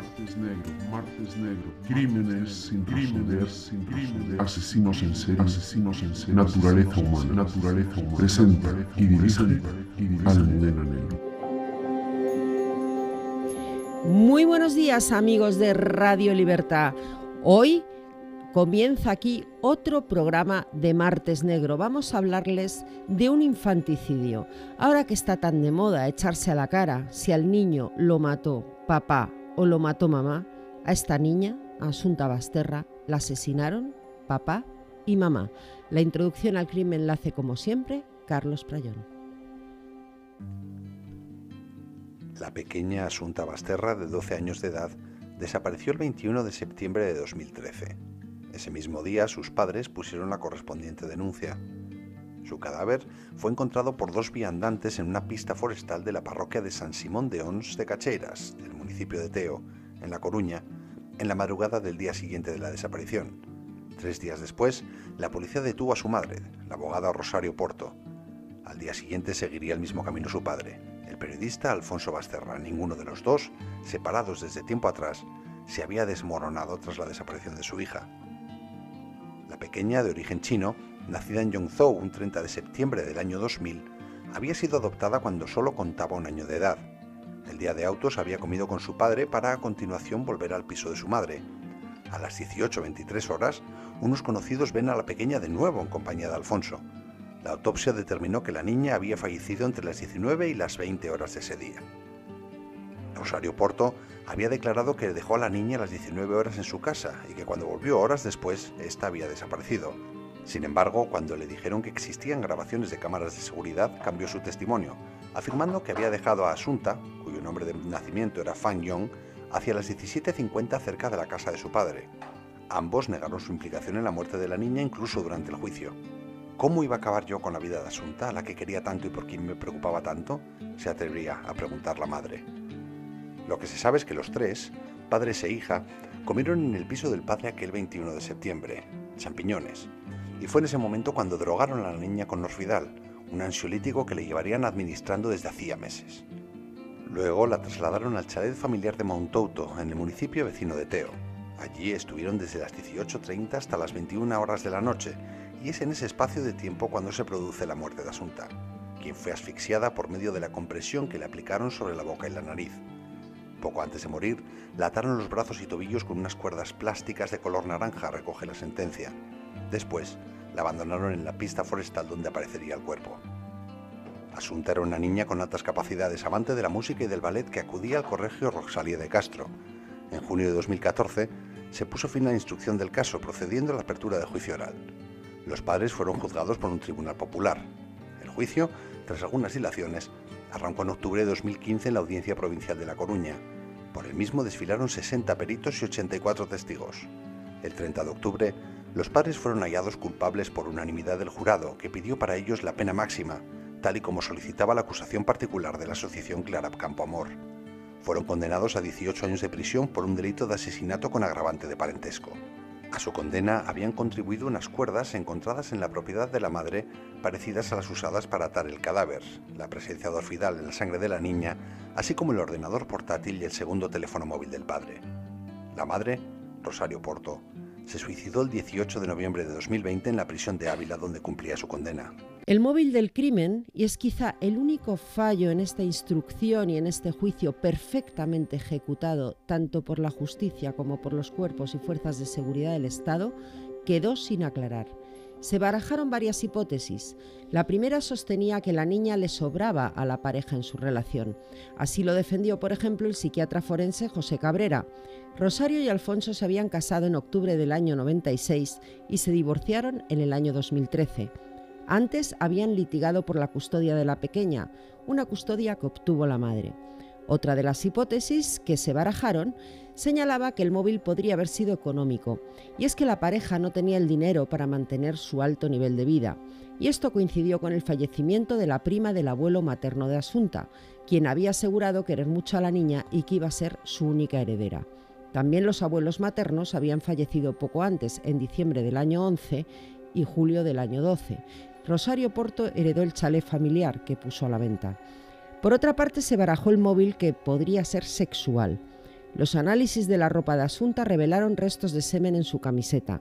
martes negro, martes negro, crímenes sin resolver, sin resolver, asesinos en serie, asesinos en serie, naturaleza humana, naturaleza humana, presenta y dirige Almudena Negro. Muy buenos días amigos de Radio Libertad. Hoy comienza aquí otro programa de Martes Negro. Vamos a hablarles de un infanticidio. Ahora que está tan de moda echarse a la cara si al niño lo mató papá o lo mató mamá, a esta niña, Asunta Basterra, la asesinaron papá y mamá. La introducción al crimen la hace como siempre Carlos Prayón. La pequeña Asunta Basterra, de 12 años de edad, desapareció el 21 de septiembre de 2013. Ese mismo día sus padres pusieron la correspondiente denuncia. Su cadáver fue encontrado por dos viandantes en una pista forestal de la parroquia de San Simón de Ons de Cacheiras, del municipio de Teo, en La Coruña, en la madrugada del día siguiente de la desaparición. Tres días después, la policía detuvo a su madre, la abogada Rosario Porto. Al día siguiente seguiría el mismo camino su padre, el periodista Alfonso Basterra. Ninguno de los dos, separados desde tiempo atrás, se había desmoronado tras la desaparición de su hija. La pequeña, de origen chino, nacida en Yongzhou un 30 de septiembre del año 2000, había sido adoptada cuando solo contaba un año de edad. El día de autos había comido con su padre para a continuación volver al piso de su madre. A las 18.23 horas, unos conocidos ven a la pequeña de nuevo en compañía de Alfonso. La autopsia determinó que la niña había fallecido entre las 19 y las 20 horas de ese día. Rosario Porto había declarado que dejó a la niña a las 19 horas en su casa y que cuando volvió horas después, ésta había desaparecido. Sin embargo, cuando le dijeron que existían grabaciones de cámaras de seguridad, cambió su testimonio, afirmando que había dejado a Asunta, cuyo nombre de nacimiento era Fan Yong, hacia las 17.50 cerca de la casa de su padre. Ambos negaron su implicación en la muerte de la niña incluso durante el juicio. ¿Cómo iba a acabar yo con la vida de Asunta, a la que quería tanto y por quien me preocupaba tanto? se atrevería a preguntar la madre. Lo que se sabe es que los tres, padres e hija, comieron en el piso del padre aquel 21 de septiembre, champiñones, y fue en ese momento cuando drogaron a la niña con Norfidal, un ansiolítico que le llevarían administrando desde hacía meses. Luego la trasladaron al chalet familiar de Montouto, en el municipio vecino de Teo. Allí estuvieron desde las 18.30 hasta las 21 horas de la noche, y es en ese espacio de tiempo cuando se produce la muerte de Asunta, quien fue asfixiada por medio de la compresión que le aplicaron sobre la boca y la nariz. Poco antes de morir, la ataron los brazos y tobillos con unas cuerdas plásticas de color naranja, recoge la sentencia. Después, la abandonaron en la pista forestal donde aparecería el cuerpo. Asunta era una niña con altas capacidades, amante de la música y del ballet que acudía al colegio Rosalía de Castro. En junio de 2014 se puso fin a la instrucción del caso, procediendo a la apertura de juicio oral. Los padres fueron juzgados por un tribunal popular. El juicio, tras algunas dilaciones, arrancó en octubre de 2015 en la Audiencia Provincial de La Coruña. Por el mismo desfilaron 60 peritos y 84 testigos. El 30 de octubre, los padres fueron hallados culpables por unanimidad del jurado, que pidió para ellos la pena máxima, tal y como solicitaba la acusación particular de la asociación Clarab Campo Amor. Fueron condenados a 18 años de prisión por un delito de asesinato con agravante de parentesco. A su condena habían contribuido unas cuerdas encontradas en la propiedad de la madre parecidas a las usadas para atar el cadáver, la presencia de orfidal en la sangre de la niña, así como el ordenador portátil y el segundo teléfono móvil del padre. La madre, Rosario Porto, se suicidó el 18 de noviembre de 2020 en la prisión de Ávila donde cumplía su condena. El móvil del crimen, y es quizá el único fallo en esta instrucción y en este juicio perfectamente ejecutado tanto por la justicia como por los cuerpos y fuerzas de seguridad del Estado, quedó sin aclarar. Se barajaron varias hipótesis. La primera sostenía que la niña le sobraba a la pareja en su relación. Así lo defendió, por ejemplo, el psiquiatra forense José Cabrera. Rosario y Alfonso se habían casado en octubre del año 96 y se divorciaron en el año 2013. Antes habían litigado por la custodia de la pequeña, una custodia que obtuvo la madre. Otra de las hipótesis que se barajaron señalaba que el móvil podría haber sido económico, y es que la pareja no tenía el dinero para mantener su alto nivel de vida, y esto coincidió con el fallecimiento de la prima del abuelo materno de Asunta, quien había asegurado querer mucho a la niña y que iba a ser su única heredera. También los abuelos maternos habían fallecido poco antes, en diciembre del año 11 y julio del año 12. Rosario Porto heredó el chalet familiar que puso a la venta. Por otra parte, se barajó el móvil que podría ser sexual. Los análisis de la ropa de Asunta revelaron restos de semen en su camiseta.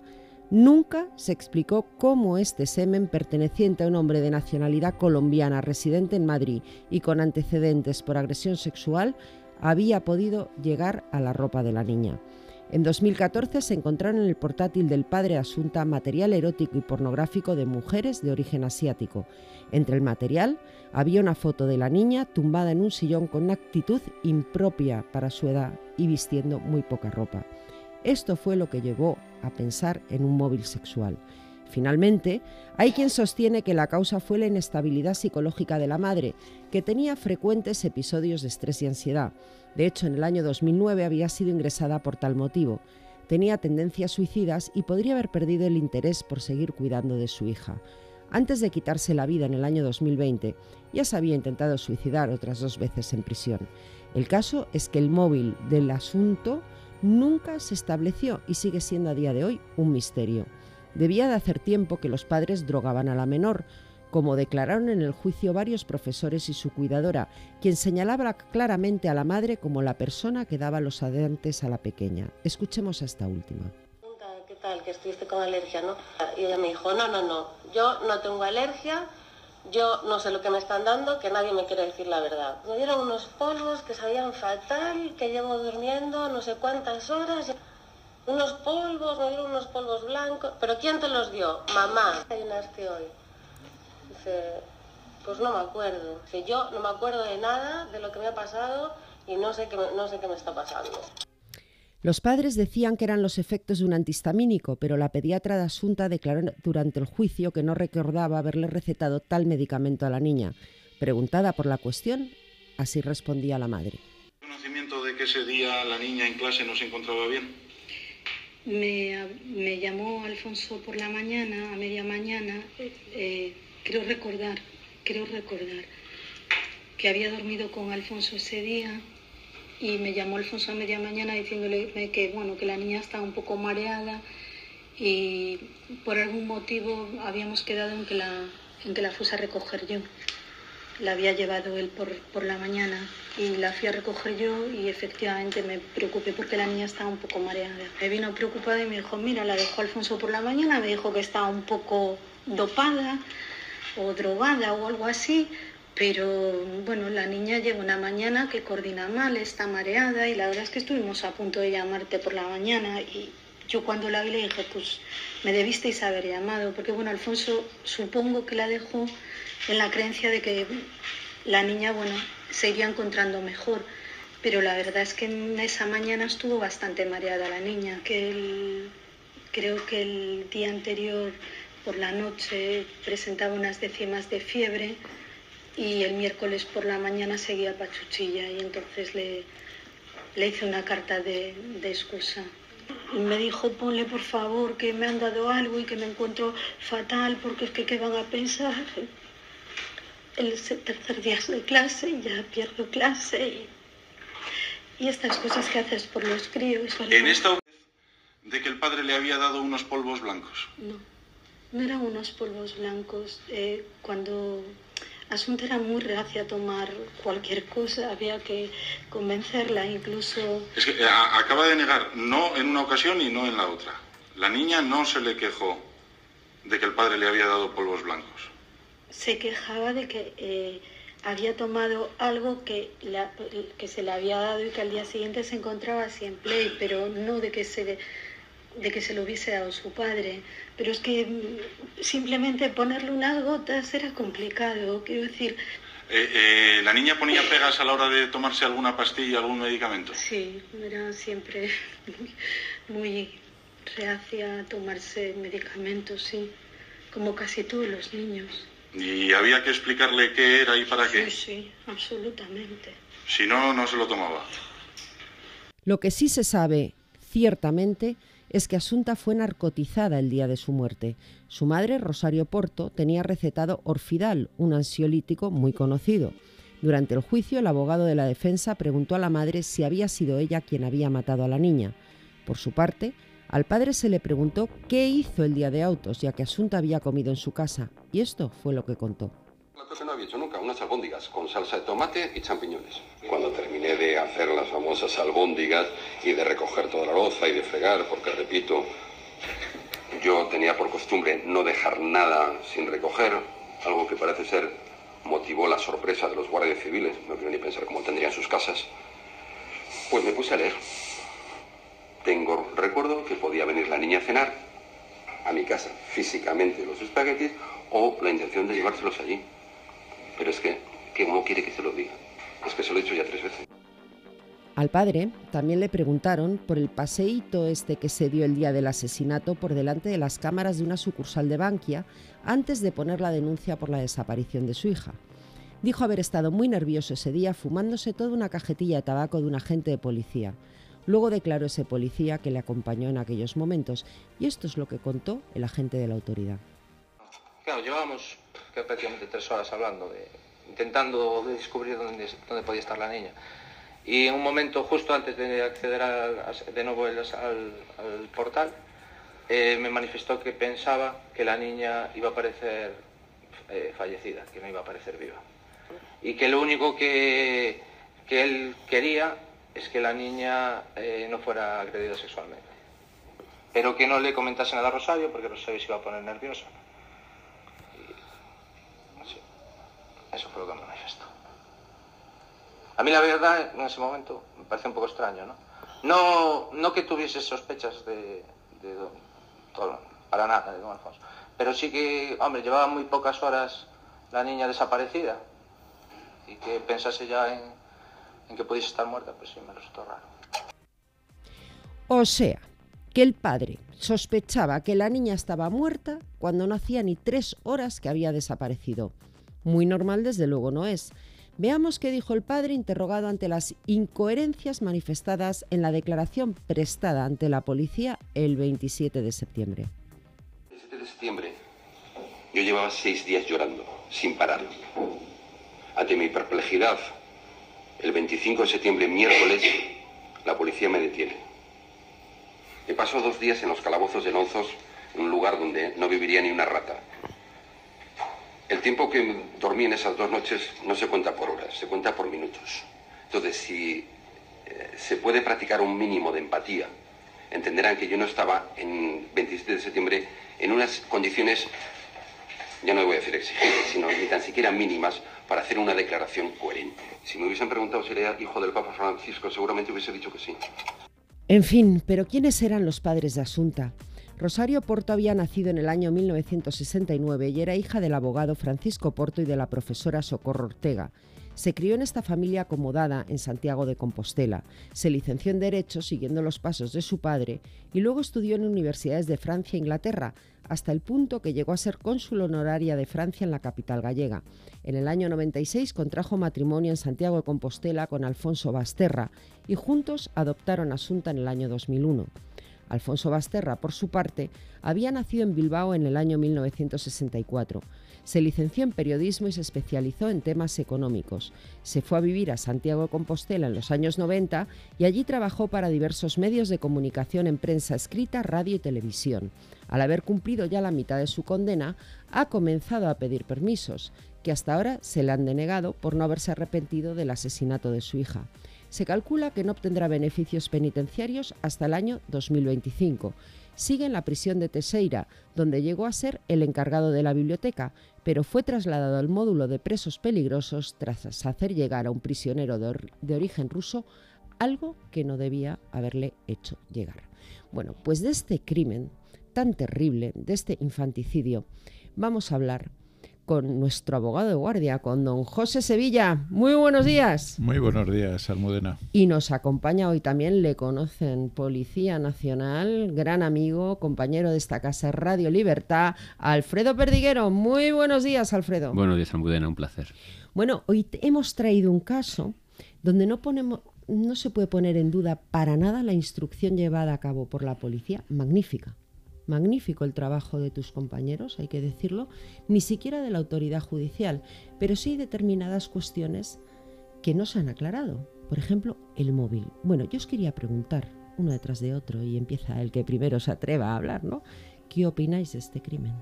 Nunca se explicó cómo este semen, perteneciente a un hombre de nacionalidad colombiana residente en Madrid y con antecedentes por agresión sexual, había podido llegar a la ropa de la niña. En 2014 se encontraron en el portátil del padre Asunta material erótico y pornográfico de mujeres de origen asiático. Entre el material había una foto de la niña tumbada en un sillón con una actitud impropia para su edad y vistiendo muy poca ropa. Esto fue lo que llevó a pensar en un móvil sexual. Finalmente, hay quien sostiene que la causa fue la inestabilidad psicológica de la madre, que tenía frecuentes episodios de estrés y ansiedad. De hecho, en el año 2009 había sido ingresada por tal motivo. Tenía tendencias suicidas y podría haber perdido el interés por seguir cuidando de su hija. Antes de quitarse la vida en el año 2020, ya se había intentado suicidar otras dos veces en prisión. El caso es que el móvil del asunto nunca se estableció y sigue siendo a día de hoy un misterio. Debía de hacer tiempo que los padres drogaban a la menor, como declararon en el juicio varios profesores y su cuidadora, quien señalaba claramente a la madre como la persona que daba los adelante a la pequeña. Escuchemos a esta última. ¿Qué tal? Que estuviste con alergia, ¿no? Y ella me dijo, no, no, no, yo no tengo alergia, yo no sé lo que me están dando, que nadie me quiere decir la verdad. Me dieron unos polvos que sabían fatal, que llevo durmiendo no sé cuántas horas. Unos polvos, me dieron unos polvos blancos. ¿Pero quién te los dio? Mamá. Ayunaste hoy. Dice, pues no me acuerdo. Dice, yo no me acuerdo de nada, de lo que me ha pasado y no sé qué, no sé qué me está pasando. Los padres decían que eran los efectos de un antihistamínico, pero la pediatra de Asunta declaró durante el juicio que no recordaba haberle recetado tal medicamento a la niña. Preguntada por la cuestión, así respondía la madre. ¿Conocimiento de que ese día la niña en clase no se encontraba bien? Me, llamó Alfonso por la mañana, a media mañana, eh, creo recordar, creo recordar que había dormido con Alfonso ese día y me llamó Alfonso a media mañana diciéndole que, bueno, que la niña estaba un poco mareada y por algún motivo habíamos quedado en que la, en que la fuese a recoger yo. La había llevado él por, por la mañana y la fui a recoger yo y efectivamente me preocupé porque la niña estaba un poco mareada. Me vino preocupada y me dijo, mira, la dejó Alfonso por la mañana, me dijo que estaba un poco dopada o drogada o algo así, pero bueno, la niña lleva una mañana que coordina mal, está mareada y la verdad es que estuvimos a punto de llamarte por la mañana y yo cuando la vi le dije, pues me debisteis haber llamado, porque bueno, Alfonso supongo que la dejó en la creencia de que la niña, bueno, se iría encontrando mejor, pero la verdad es que en esa mañana estuvo bastante mareada la niña, que creo que el día anterior por la noche presentaba unas décimas de fiebre y el miércoles por la mañana seguía pachuchilla y entonces le, le hice una carta de, de excusa. Y me dijo, ponle por favor que me han dado algo y que me encuentro fatal porque es que qué van a pensar. El tercer día de clase, ya pierdo clase y, y estas cosas que haces por los críos. ¿En esta vez de que el padre le había dado unos polvos blancos? No, no eran unos polvos blancos. Eh, cuando Asunta era muy reacia a tomar cualquier cosa, había que convencerla incluso. Es que eh, acaba de negar, no en una ocasión y no en la otra. La niña no se le quejó de que el padre le había dado polvos blancos. Se quejaba de que eh, había tomado algo que, que se le había dado y que al día siguiente se encontraba así en play, pero no de que se de que se lo hubiese dado su padre, pero es que mm, simplemente ponerle unas gotas era complicado, quiero decir. Eh, eh, ¿La niña ponía pegas a la hora de tomarse alguna pastilla, algún medicamento? Sí, era siempre muy reacia a tomarse medicamentos, sí, como casi todos los niños. ¿Y había que explicarle qué era y para qué? Sí, sí, absolutamente. Si no, no se lo tomaba. Lo que sí se sabe ciertamente es que Asunta fue narcotizada el día de su muerte. Su madre, Rosario Porto, tenía recetado Orfidal, un ansiolítico muy conocido. Durante el juicio, el abogado de la defensa preguntó a la madre si había sido ella quien había matado a la niña. Por su parte, al padre se le preguntó qué hizo el día de autos, ya que Asunta había comido en su casa, y esto fue lo que contó. no había hecho nunca, unas albóndigas con salsa de tomate y champiñones. Cuando terminé de hacer las famosas albóndigas y de recoger toda la loza y de fregar, porque repito, yo tenía por costumbre no dejar nada sin recoger, algo que parece ser motivó la sorpresa de los guardias civiles, no quiero ni pensar cómo tendrían sus casas, pues me puse a leer. Tengo recuerdo que podía venir la niña a cenar a mi casa físicamente los espaguetis o la intención de llevárselos allí. Pero es que, ¿cómo quiere que se lo diga? Es que se lo he dicho ya tres veces. Al padre también le preguntaron por el paseíto este que se dio el día del asesinato por delante de las cámaras de una sucursal de Bankia antes de poner la denuncia por la desaparición de su hija. Dijo haber estado muy nervioso ese día fumándose toda una cajetilla de tabaco de un agente de policía. Luego declaró ese policía que le acompañó en aquellos momentos y esto es lo que contó el agente de la autoridad. Claro, llevábamos prácticamente tres horas hablando, de, intentando descubrir dónde, podía estar la niña. Y en un momento, justo antes de acceder de nuevo al, portal, eh, me manifestó que pensaba que la niña iba a aparecer eh, fallecida, que no iba a aparecer viva. Y que lo único que, que él quería es que la niña eh, no fuera agredida sexualmente. Pero que no le comentase nada a Rosario, porque Rosario se iba a poner nerviosa. Eso fue lo que me manifestó. A mí la verdad en ese momento me parece un poco extraño, ¿no? No, no que tuviese sospechas de, para nada de don Alfonso, pero sí que, hombre, llevaba muy pocas horas la niña desaparecida y que pensase ya en, en que pudiese estar muerta, pues sí me resultó raro. O sea, que el padre sospechaba que la niña estaba muerta cuando no hacía ni tres horas que había desaparecido. Muy normal desde luego no es. Veamos qué dijo el padre interrogado ante las incoherencias manifestadas en la declaración prestada ante la policía el 27 de septiembre. El 27 de septiembre yo llevaba seis días llorando, sin parar. Ante mi perplejidad, el 25 de septiembre, miércoles, la policía me detiene. He pasado dos días en los calabozos de Nonzos, en un lugar donde no viviría ni una rata. El tiempo que dormí en esas dos noches no se cuenta por horas, se cuenta por minutos. Entonces, si eh, se puede practicar un mínimo de empatía, entenderán que yo no estaba en 27 de septiembre en unas condiciones, ya no voy a decir exigentes, sino ni tan siquiera mínimas para hacer una declaración coherente. Si me hubiesen preguntado si era hijo del Papa Francisco, seguramente hubiese dicho que sí. En fin, pero ¿quiénes eran los padres de Asunta? Rosario Porto había nacido en el año 1969 y era hija del abogado Francisco Porto y de la profesora Socorro Ortega. Se crió en esta familia acomodada en Santiago de Compostela. Se licenció en Derecho siguiendo los pasos de su padre y luego estudió en universidades de Francia e Inglaterra, hasta el punto que llegó a ser cónsul honoraria de Francia en la capital gallega. En el año 96 contrajo matrimonio en Santiago de Compostela con Alfonso Basterra y juntos adoptaron Asunta en el año 2001. Alfonso Basterra, por su parte, había nacido en Bilbao en el año 1964. Se licenció en periodismo y se especializó en temas económicos. Se fue a vivir a Santiago de Compostela en los años 90 y allí trabajó para diversos medios de comunicación en prensa escrita, radio y televisión. Al haber cumplido ya la mitad de su condena, ha comenzado a pedir permisos, que hasta ahora se le han denegado por no haberse arrepentido del asesinato de su hija. Se calcula que no obtendrá beneficios penitenciarios hasta el año 2025. Sigue en la prisión de Teseira, donde llegó a ser el encargado de la biblioteca, pero fue trasladado al módulo de presos peligrosos tras hacer llegar a un prisionero de, origen ruso algo que no debía haberle hecho llegar. Bueno, pues de este crimen tan terrible, de este infanticidio, vamos a hablar con nuestro abogado de guardia, con don José Sevilla. Muy buenos días. Muy buenos días, Almudena. Y nos acompaña hoy también, le conocen, Policía Nacional, gran amigo, compañero de esta casa Radio Libertad, Alfredo Perdiguero. Muy buenos días, Alfredo. Buenos días, Almudena, un placer. Bueno, hoy hemos traído un caso donde no ponemos no se puede poner en duda para nada la instrucción llevada a cabo por la policía, magnífica magnífico el trabajo de tus compañeros, hay que decirlo, ni siquiera de la autoridad judicial, pero sí determinadas cuestiones que no se han aclarado. Por ejemplo, el móvil. Bueno, yo os quería preguntar, uno detrás de otro, y empieza el que primero se atreva a hablar, ¿no? ¿Qué opináis de este crimen?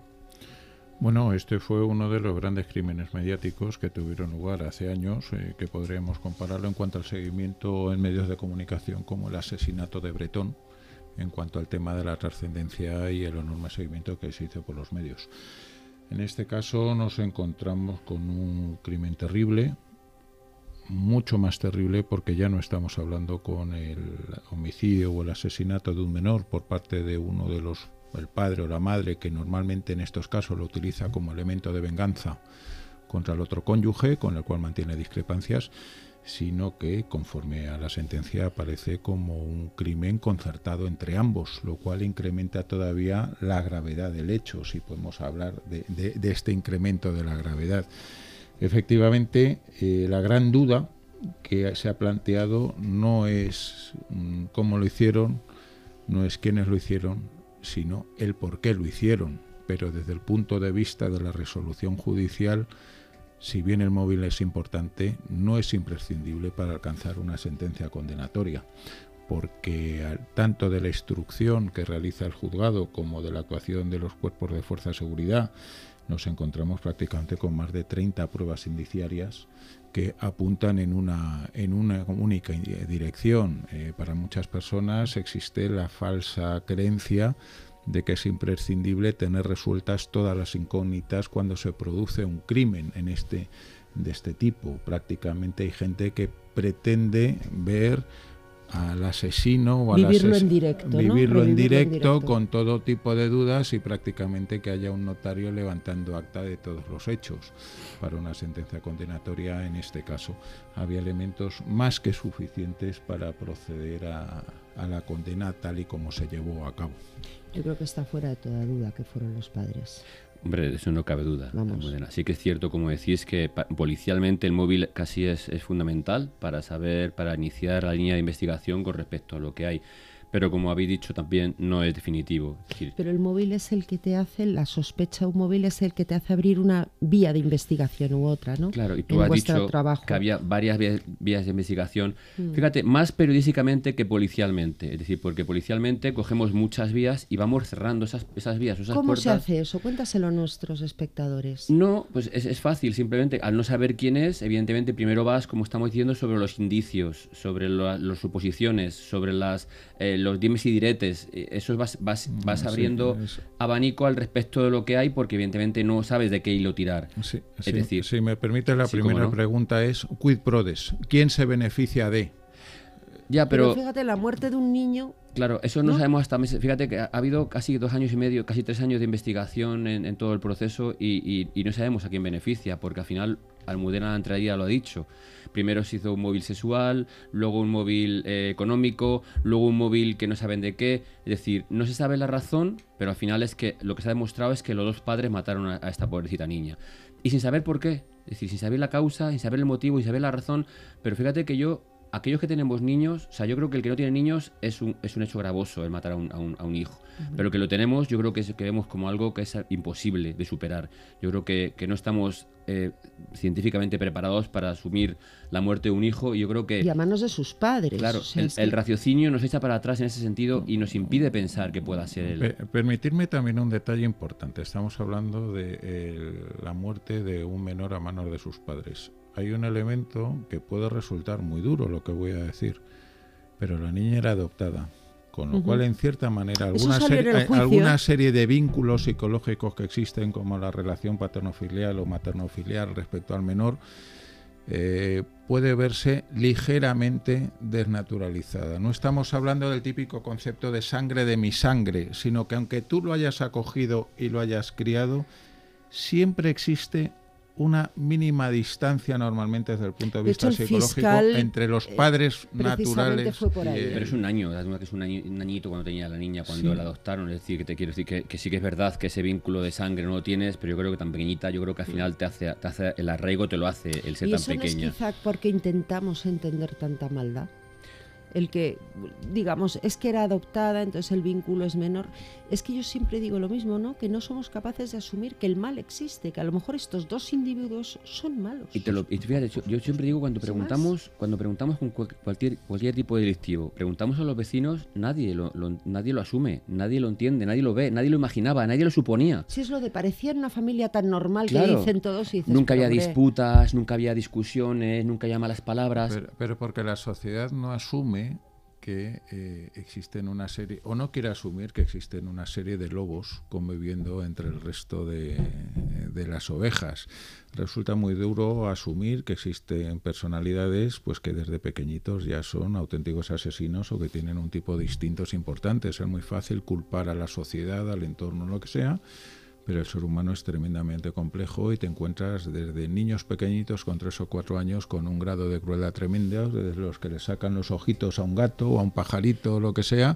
Bueno, este fue uno de los grandes crímenes mediáticos que tuvieron lugar hace años, eh, que podríamos compararlo en cuanto al seguimiento en medios de comunicación como el asesinato de Bretón, en cuanto al tema de la trascendencia y el enorme seguimiento que se hizo por los medios. En este caso nos encontramos con un crimen terrible, mucho más terrible porque ya no estamos hablando con el homicidio o el asesinato de un menor por parte de uno de los el padre o la madre, que normalmente en estos casos lo utiliza como elemento de venganza contra el otro cónyuge, con el cual mantiene discrepancias, sino que conforme a la sentencia aparece como un crimen concertado entre ambos, lo cual incrementa todavía la gravedad del hecho, si podemos hablar de, este incremento de la gravedad. Efectivamente, eh, la gran duda que se ha planteado no es mm, cómo lo hicieron, no es quiénes lo hicieron, sino el por qué lo hicieron. Pero desde el punto de vista de la resolución judicial, si bien el móvil es importante, no es imprescindible para alcanzar una sentencia condenatoria, porque tanto de la instrucción que realiza el juzgado como de la actuación de los cuerpos de fuerza de seguridad, nos encontramos prácticamente con más de 30 pruebas indiciarias que apuntan en una, en una única dirección. Eh, para muchas personas existe la falsa creencia de que es imprescindible tener resueltas todas las incógnitas cuando se produce un crimen en este, de este tipo. Prácticamente hay gente que pretende ver al asesino o al vivirlo en directo, vivirlo en directo, con todo tipo de dudas y prácticamente que haya un notario levantando acta de todos los hechos para una sentencia condenatoria en este caso. Había elementos más que suficientes para proceder a, a la condena tal y como se llevó a cabo. Yo creo que está fuera de toda duda que fueron los padres. Hombre, eso no cabe duda. Sí que es cierto, como decís, que policialmente el móvil casi es, es fundamental para saber, para iniciar la línea de investigación con respecto a lo que hay pero como habéis dicho también no es definitivo. pero el móvil es el que te hace, la sospecha un móvil es el que te hace abrir una vía de investigación u otra, ¿no? Claro, y tú has dicho que había varias vías, de investigación. Mm. Fíjate, más periodísticamente que policialmente, es decir, porque policialmente cogemos muchas vías y vamos cerrando esas, esas vías, esas ¿Cómo se hace eso? Cuéntaselo a nuestros espectadores. No, pues es, es fácil, simplemente al no saber quién es, evidentemente primero vas, como estamos diciendo, sobre los indicios, sobre las suposiciones, sobre las... Eh, los dimes y diretes, eh, eso vas, vas, mm, vas abriendo abanico al respecto de lo que hay porque evidentemente no sabes de qué hilo tirar. Sí, es decir, si me permite la primera pregunta es quid prodes, ¿quién se beneficia de? Ya, pero, fíjate, la muerte de un niño Claro, eso no, sabemos hasta meses. Fíjate que ha habido casi dos años y medio, casi tres años de investigación en, todo el proceso y, y, no sabemos a quién beneficia, porque al final Almudena la entrada lo ha dicho. Primero se hizo un móvil sexual, luego un móvil eh, económico, luego un móvil que no saben de qué. Es decir, no se sabe la razón, pero al final es que lo que se ha demostrado es que los dos padres mataron a, esta pobrecita niña. Y sin saber por qué. Es decir, sin saber la causa, sin saber el motivo, sin saber la razón. Pero fíjate que yo aquellos que tenemos niños, o sea, yo creo que el que no tiene niños es un, es un hecho gravoso el matar a un, a un, hijo. Pero que lo tenemos, yo creo que, es, que vemos como algo que es imposible de superar. Yo creo que, que no estamos eh, científicamente preparados para asumir la muerte de un hijo y yo creo que... Y a manos de sus padres. Claro, el, raciocinio nos echa para atrás en ese sentido y nos impide pensar que pueda ser él. permitirme también un detalle importante. Estamos hablando de la muerte de un menor a manos de sus padres hay un elemento que puede resultar muy duro lo que voy a decir, pero la niña era adoptada, con lo cual en cierta manera alguna, alguna serie de vínculos psicológicos que existen como la relación paterno-filial o materno-filial respecto al menor, eh, puede verse ligeramente desnaturalizada. No estamos hablando del típico concepto de sangre de mi sangre, sino que aunque tú lo hayas acogido y lo hayas criado, siempre existe una mínima distancia normalmente desde el punto de, vista psicológico entre los eh, padres naturales. Pero es un año, que es un, añito cuando tenía la niña, cuando la adoptaron. Es decir, que te quiero decir que, sí que es verdad que ese vínculo de sangre no lo tienes, pero yo creo que tan pequeñita, yo creo que al final te hace, te hace el arraigo, te lo hace el ser tan pequeña. No es quizá porque intentamos entender tanta maldad. el que, digamos, es que era adoptada, entonces el vínculo es menor. Es que yo siempre digo lo mismo, ¿no? Que no somos capaces de asumir que el mal existe, que a lo mejor estos dos individuos son malos. Y, te lo, y fíjate, yo, yo siempre digo cuando preguntamos, cuando preguntamos con cual- cualquier, cualquier tipo de delictivo, preguntamos a los vecinos, nadie lo, lo- nadie lo asume, nadie lo entiende, nadie lo ve, nadie lo imaginaba, nadie lo suponía. Si es lo de parecía una familia tan normal que dicen todos y dices, Nunca "Pero, había hombre, disputas, nunca había discusiones, nunca había malas palabras. Pero, pero porque la sociedad no asume que eh, existen una serie, o no quiere asumir que existen una serie de lobos conviviendo entre el resto de, de las ovejas. Resulta muy duro asumir que existen personalidades pues que desde pequeñitos ya son auténticos asesinos o que tienen un tipo de instintos importantes. Es muy fácil culpar a la sociedad, al entorno, lo que sea, pero el ser humano es tremendamente complejo y te encuentras desde niños pequeñitos con tres o cuatro años con un grado de crueldad tremenda, desde los que le sacan los ojitos a un gato o a un pajarito o lo que sea,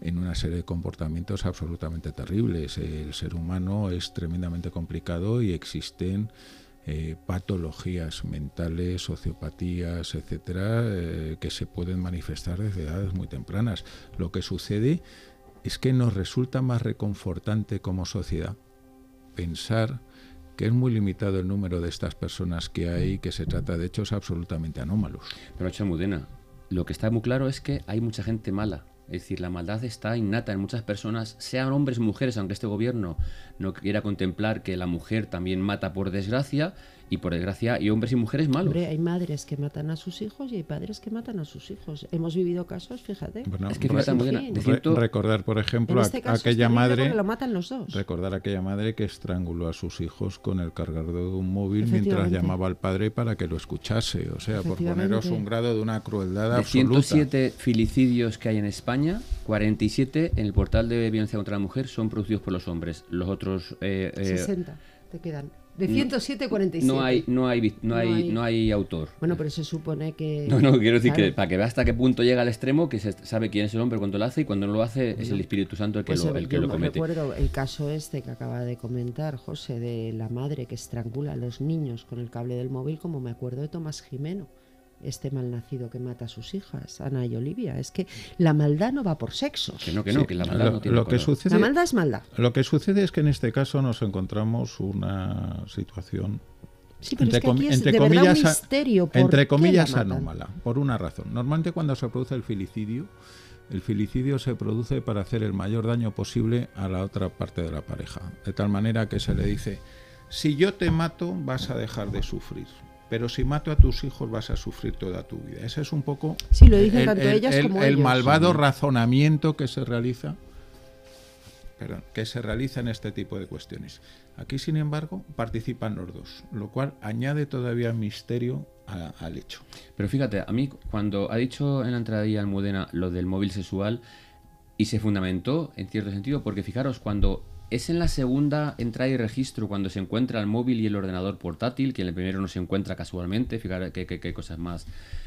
en una serie de comportamientos absolutamente terribles. El ser humano es tremendamente complicado y existen eh, patologías mentales, sociopatías, etcétera, eh, que se pueden manifestar desde edades muy tempranas. Lo que sucede es que nos resulta más reconfortante como sociedad pensar que es muy limitado el número de estas personas que hay y que se trata de hechos absolutamente anómalos. Pero Mudena, lo que está muy claro es que hay mucha gente mala. Es decir, la maldad está innata en muchas personas, sean hombres o mujeres, aunque este gobierno no quiera contemplar que la mujer también mata por desgracia, y por desgracia hay hombres y mujeres malos. Hombre, hay madres que matan a sus hijos y hay padres que matan a sus hijos. Hemos vivido casos, fíjate. Bueno, Es que re- fíjate, fin. de re- cierto- recordar, por ejemplo, a- este caso es aquella madre, porque lo matan los dos. recordar a aquella madre que estranguló a sus hijos con el cargador de un móvil mientras llamaba al padre para que lo escuchase. O sea, por poneros un grado de una crueldad De absoluta. 107 filicidios que hay en España, 47 en el portal de violencia contra la mujer son producidos por los hombres. Los otros eh, eh, 60 te quedan. De 107, 47. no hay no hay no No hay hay- no hay autor. Bueno, pero se supone que... No, no, quiero decir Claro. que para que vea hasta qué punto llega al extremo, que se sabe quién es el hombre cuando lo hace y cuando no lo hace es el Espíritu Santo el que Pues, lo, el que yo lo me comete. recuerdo el caso este que acaba de comentar José de la madre que estrangula a los niños con el cable del móvil, como me acuerdo de Tomás Jimeno, este malnacido que mata a sus hijas, Ana y Olivia. Es que la maldad no va por sexo. Que no, que no, Sí, que la maldad lo, no tiene lo que sucede, La maldad es maldad. lo que sucede es que en este caso nos encontramos una situación Sí, pero es que aquí es de verdad un misterio. ¿por entre comillas anómala, por una razón. Normalmente cuando se produce el filicidio, el filicidio se produce para hacer el mayor daño posible a la otra parte de la pareja, de tal manera que se le dice, si yo te mato vas a dejar de sufrir. Pero si mato a tus hijos vas a sufrir toda tu vida. Ese es un poco Sí, lo dicen tanto ellas el- como el ellos. malvado razonamiento que se realiza perdón, que se realiza en este tipo de cuestiones. Aquí, sin embargo, participan los dos, lo cual añade todavía misterio a- al hecho. Pero fíjate, a mí cuando ha dicho en la entradilla Almudena lo del móvil sexual y se fundamentó en cierto sentido, porque fijaros, cuando es en la segunda entrada y registro, cuando se encuentra el móvil y el ordenador portátil, que en el primero no se encuentra casualmente, fijaros qué- qué cosas más,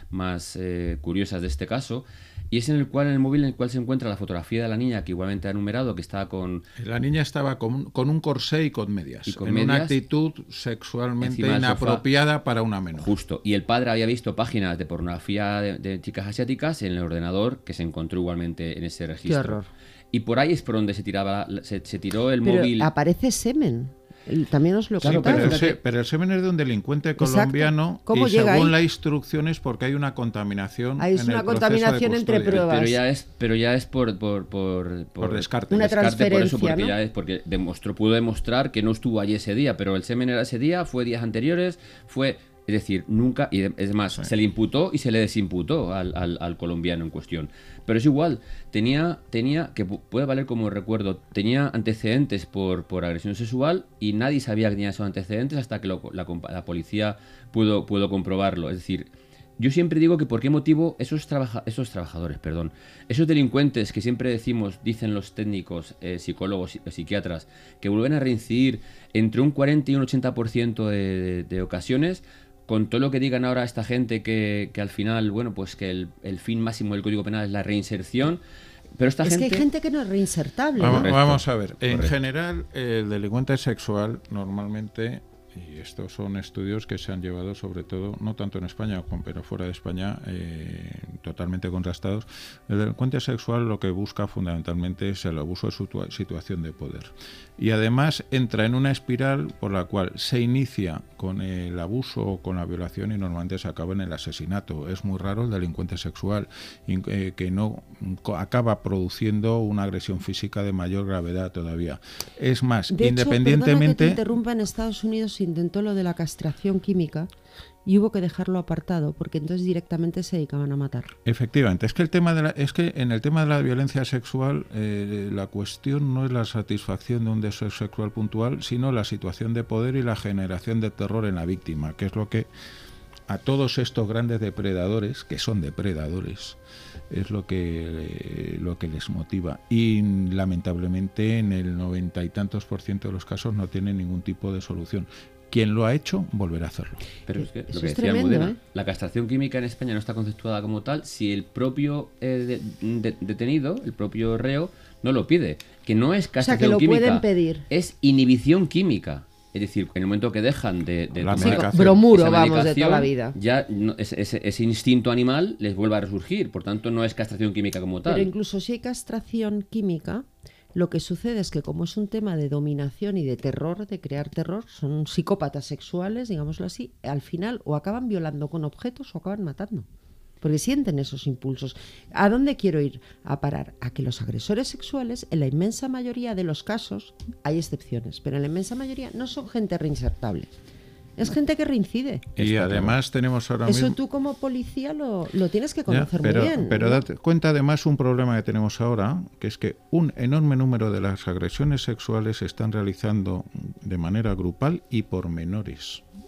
más eh, curiosas de este caso, y es en el cual en el móvil en el cual se encuentra la fotografía de la niña, que igualmente ha numerado, que está con La niña estaba con, con un corsé y con medias, Y con en una actitud sexualmente sofá. inapropiada para una menor. Justo. Y el padre había visto páginas de pornografía de, de chicas asiáticas en el ordenador que se encontró igualmente en ese registro. horror. Y por ahí es por donde se tiraba, se tiró el Pero móvil. aparece semen. También os lo Sí, pero, el pero el semen es de un delincuente colombiano ¿Cómo y llega según ahí? la instrucción es porque hay una contaminación. En una el contaminación entre pruebas. pero ya es, pero ya es por, por, por, Por descarte. Una descarte, por eso, transferencia, porque ¿no? ya es porque demostró, pudo demostrar que no estuvo allí ese día, pero el semen era ese día, fue días anteriores, fue, es decir, nunca, y es más, se le imputó y se le desimputó al, al- al colombiano en cuestión. Pero es igual, tenía, tenía, que pu- puede valer como recuerdo, tenía antecedentes por, por agresión sexual y nadie sabía que tenía esos antecedentes hasta que lo- la, la policía pudo, pudo comprobarlo. Es decir, yo siempre digo que por qué motivo esos, trabaja- esos trabajadores, perdón, esos delincuentes que siempre decimos, dicen los técnicos, eh, psicólogos, psi- psiquiatras, que vuelven a reincidir entre un 40 y un 80% de, de- de ocasiones, con todo lo que digan ahora esta gente que, que al final, bueno, pues que el, el fin máximo del Código Penal es la reinserción, pero esta Es que gente... hay gente que no es reinsertable. Vamos, ¿no? Correcto, vamos a ver. En general, el delincuente sexual normalmente y estos son estudios que se han llevado sobre todo, no tanto en España, pero fuera de España, eh, totalmente contrastados. El delincuente sexual lo que busca fundamentalmente es el abuso de su situación de poder. Y además entra en una espiral por la cual se inicia con el abuso o con la violación y normalmente se acaba en el asesinato. Es muy raro el delincuente sexual eh, que no acaba produciendo una agresión física de mayor gravedad todavía. Es más, independientemente... Hecho, que interrumpa, en Estados Unidos intentó lo de la castración química y hubo que dejarlo apartado porque entonces directamente se dedicaban a matar. Efectivamente, es que el tema de la, es que en el tema de la violencia sexual eh, la cuestión no es la satisfacción de un deseo sexual puntual, sino la situación de poder y la generación de terror en la víctima, que es lo que a todos estos grandes depredadores, que son depredadores, es lo que, lo que les motiva. Y lamentablemente en el noventa y tantos por ciento de los casos no tienen ningún tipo de solución quien lo ha hecho volverá a hacerlo. Pero es que lo que decía ¿eh? la castración química en España no está conceptuada como tal si el propio eh, detenido, el propio reo, no lo pide. Que no es castración o sea, que lo Pueden pedir. Es inhibición química. Es decir, en el momento que dejan de, de la bromuro, vamos, de toda la vida. Ya ese, instinto animal les vuelve a resurgir. Por tanto, no es castración química como tal. Pero incluso si hay castración química, lo que sucede es que como es un tema de dominación y de terror, de crear terror, son psicópatas sexuales, digámoslo así, al final o acaban violando con objetos o acaban matando. Porque sienten esos impulsos. ¿A dónde quiero ir a parar? A que los agresores sexuales, en la inmensa mayoría de los casos, hay excepciones, pero en la inmensa mayoría no son gente reinsertable. Es gente que reincide. Y además tenemos ahora Eso mismo... tú como policía lo, tienes que conocer pero, muy bien. Pero date cuenta además un problema que tenemos ahora, que es que un enorme número de las agresiones sexuales se están realizando de manera grupal y por menores mm.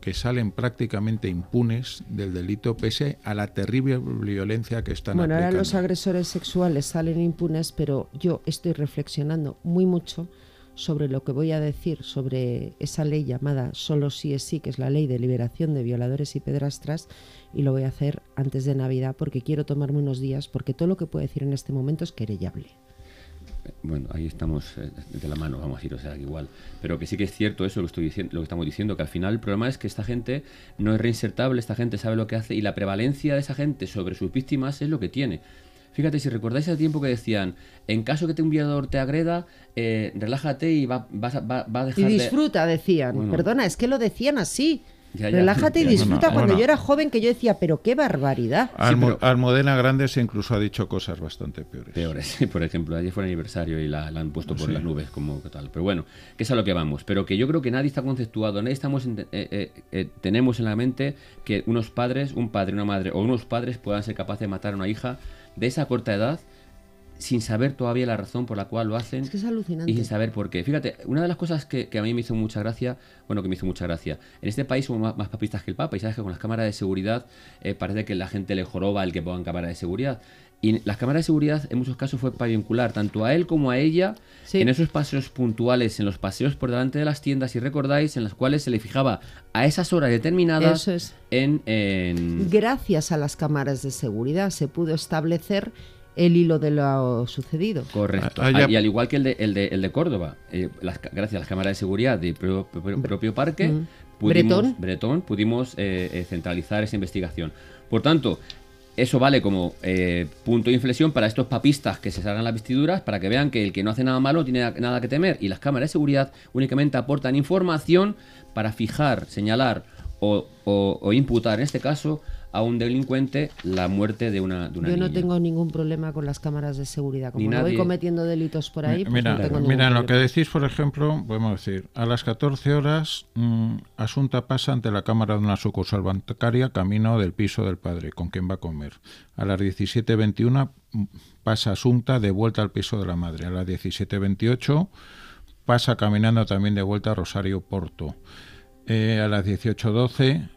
Que salen prácticamente impunes del delito pese a la terrible violencia que están Bueno, ahora los agresores sexuales salen impunes, pero yo estoy reflexionando muy mucho sobre lo que voy a decir sobre esa ley llamada Solo sí es sí, que es la ley de liberación de violadores y pedrastras, y lo voy a hacer antes de Navidad porque quiero tomarme unos días, porque todo lo que puedo decir en este momento es querellable. Bueno, ahí estamos eh, de la mano, vamos a ir, o sea, igual. Pero que sí que es cierto eso, lo, estoy diciendo, lo que estamos diciendo, que al final el problema es que esta gente no es reinsertable, esta gente sabe lo que hace y la prevalencia de esa gente sobre sus víctimas es lo que tiene. Fíjate, si recordáis el tiempo que decían, en caso que te un violador te agreda, eh, relájate y va, a dejar Y disfruta, decían. Perdona, es que lo decían así. Relájate y disfruta. Cuando yo era joven que yo decía, pero qué barbaridad. Almudena Grandes incluso ha dicho cosas bastante peores. Peores, por ejemplo, ayer fue el aniversario y la, han puesto por las nubes como tal. Pero bueno, que es a lo que vamos. Pero que yo creo que nadie está conceptuado, nadie estamos eh, eh, tenemos en la mente que unos padres, un padre, una madre o unos padres puedan ser capaces de matar a una hija de esa corta edad sin saber todavía la razón por la cual lo hacen. Es que es alucinante. Y sin saber por qué. Fíjate, una de las cosas que, a mí me hizo mucha gracia, bueno, que me hizo mucha gracia, en este país somos más, papistas que el Papa y sabes que con las cámaras de seguridad eh, parece que la gente le joroba el que pongan cámaras de seguridad. Y las cámaras de seguridad en muchos casos fue para vincular tanto a él como a ella en esos paseos puntuales, en los paseos por delante de las tiendas, si recordáis, en las cuales se le fijaba a esas horas determinadas en, en... Gracias a las cámaras de seguridad se pudo establecer el hilo de lo sucedido. Correcto. Ah, ah, y al igual que el de, el de, el de Córdoba, eh, gracias a las cámaras de seguridad del propio, parque, pudimos, Bretón. pudimos eh, eh, centralizar esa investigación. Por tanto, eso vale como punto de inflexión para estos papistas que se salgan las vestiduras para que vean que el que no hace nada malo no tiene nada que temer. Y las cámaras de seguridad únicamente aportan información para fijar, señalar o, o imputar, en este caso, a un delincuente la muerte de una, de Yo no tengo ningún problema con las cámaras de seguridad. Como no voy cometiendo delitos por ahí, pues mira, no tengo Mira, lo que decís, por ejemplo, podemos decir, a las 14 horas mm, Asunta pasa ante la cámara de una sucursal bancaria camino del piso del padre, con quien va a comer. A las 17.21 mm, pasa Asunta de vuelta al piso de la madre. A las 17.28 pasa caminando también de vuelta a Rosario Porto. Eh, a las 18.12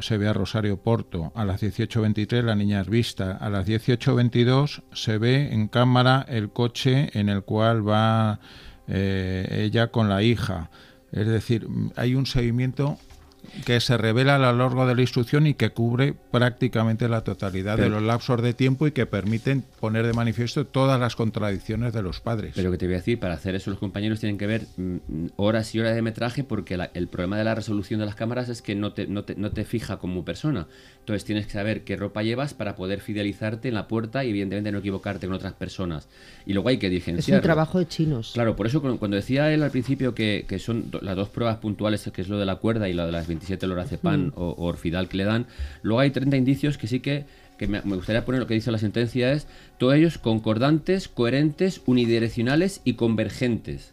se ve a Rosario Porto. A las 18.23 la niña es vista. A las 18.22 se ve en cámara el coche en el cual va eh, ella con la hija. Es decir, hay un seguimiento que se revela a lo largo de la instrucción y que cubre prácticamente la totalidad de los lapsos de tiempo y que permiten poner de manifiesto todas las contradicciones de los padres. Pero que te voy a decir, para hacer eso los compañeros tienen que ver mm, horas y horas de metraje porque el problema de la resolución de las cámaras es que no te, no te, fija como persona. Entonces tienes que saber qué ropa llevas para poder fidelizarte en la puerta y evidentemente no equivocarte con otras personas. Y luego hay que diligenciar. Es un trabajo de chinos. Claro, por eso cuando decía él al principio que, que son las dos pruebas puntuales, que es lo de la cuerda y lo de las 27 lorazepam mm. o, o orfidal que le dan, luego hay 30 indicios que sí que que me, gustaría poner lo que dice la sentencia es todos ellos concordantes, coherentes, unidireccionales y convergentes.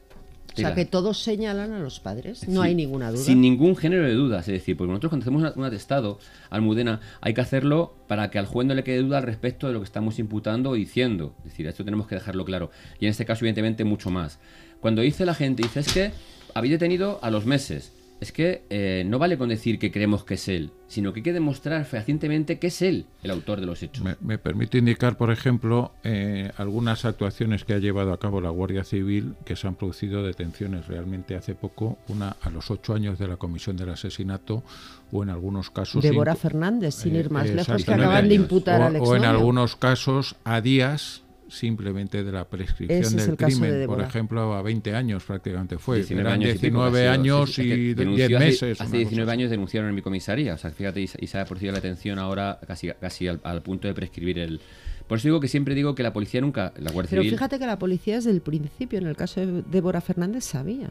O sea, que todos señalan a los padres, no hay ninguna duda. Sin ningún género de dudas, es decir, porque nosotros cuando hacemos un atestado, Almudena, hay que hacerlo para que al juez no le quede duda al respecto de lo que estamos imputando o diciendo. Es decir, esto tenemos que dejarlo claro. Y en este caso, evidentemente, mucho más. Cuando dice la gente, dice, es que habéis detenido a los meses es que eh, no vale con decir que creemos que es él, sino que hay que demostrar fehacientemente que es él el autor de los hechos. Me, permite indicar, por ejemplo, eh, algunas actuaciones que ha llevado a cabo la Guardia Civil que se han producido detenciones realmente hace poco, una a los ocho años de la comisión del asesinato o en algunos casos... Débora Fernández, sin ir más lejos, que acaban de imputar o, al O en algunos casos a días simplemente de la prescripción del crimen, por ejemplo, a 20 años prácticamente fue. 19 años, 19 años y 10 meses. Hace, 19 años denunciaron en mi comisaría. O sea, fíjate, y, se ha producido la atención ahora casi, casi al, punto de prescribir el, por eso digo que siempre digo que la policía nunca, la Guardia Pero fíjate que la policía desde el principio, en el caso de Débora Fernández, sabía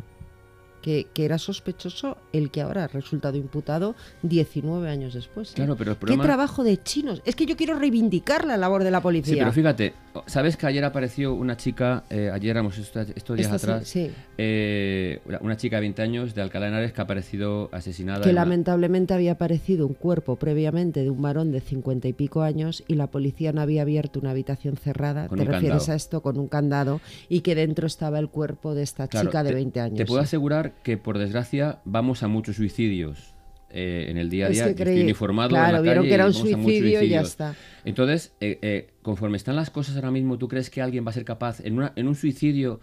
que, era sospechoso el que ahora ha resultado imputado 19 años después. ¿eh? Claro, pero ¿Qué trabajo de chinos? Es que yo quiero reivindicar la labor de la policía. Sí, pero fíjate, ¿sabes que ayer apareció una chica, eh, ayer éramos estos, días atrás, eh, una chica de 20 años de Alcalá de Henares que ha aparecido asesinada? Que lamentablemente había aparecido un cuerpo previamente de un varón de 50 y pico años y la policía no había abierto una habitación cerrada, te refieres a esto, con un candado, y que dentro estaba el cuerpo de esta chica de 20 años. Te puedo asegurar que por desgracia vamos a muchos suicidios eh, en el día a día. estoy uniformado claro, en la vieron que era un suicidio y ya está. Entonces, eh, eh, conforme están las cosas ahora mismo, ¿tú crees que alguien va a ser capaz en, una, en un suicidio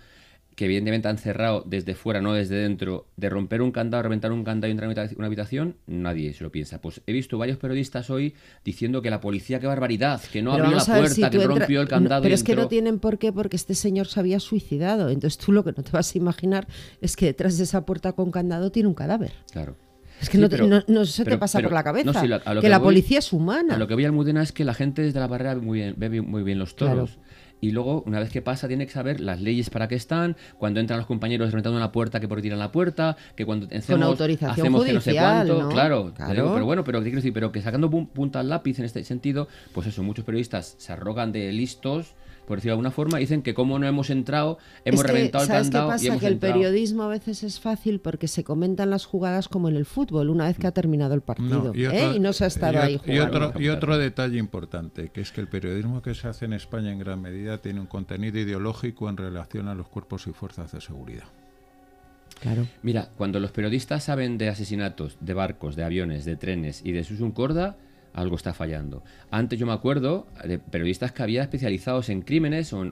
que evidentemente han cerrado desde fuera, no desde dentro, de romper un candado, reventar un candado y entrar en una habitación, nadie se lo piensa. Pues he visto varios periodistas hoy diciendo que la policía, qué barbaridad, que no abrió la puerta, que rompió el candado. pero es que no tienen por qué, porque este señor se había suicidado. Entonces tú lo que no te vas a imaginar es que detrás de esa puerta con candado tiene un cadáver. Claro. Es que no, se te pasa por la cabeza. que, la policía es humana. A lo que voy Almudena es que la gente desde la barrera muy bien, ve muy bien los toros y luego, una vez que pasa, tiene que saber las leyes para qué están, cuando entran los compañeros reventando una puerta, que por tiran la puerta, que cuando hacemos, Con autorización hacemos que no sé cuánto. Claro, pero bueno, pero, quiero decir? pero que sacando punta al lápiz en este sentido, pues eso, muchos periodistas se arrogan de listos por decirlo de alguna forma, dicen que como no hemos entrado, hemos reventado el candado qué pasa? que el periodismo a veces es fácil porque se comentan las jugadas como en el fútbol, una vez que ha terminado el partido y, ¿eh? no se ha estado ahí jugando. Y otro, detalle importante, que es que el periodismo que se hace en España en gran medida tiene un contenido ideológico en relación a los cuerpos y fuerzas de seguridad. Claro. Mira, cuando los periodistas saben de asesinatos, de barcos, de aviones, de trenes y de Susun Corda, algo está fallando. Antes yo me acuerdo de periodistas que había especializados en crímenes o en...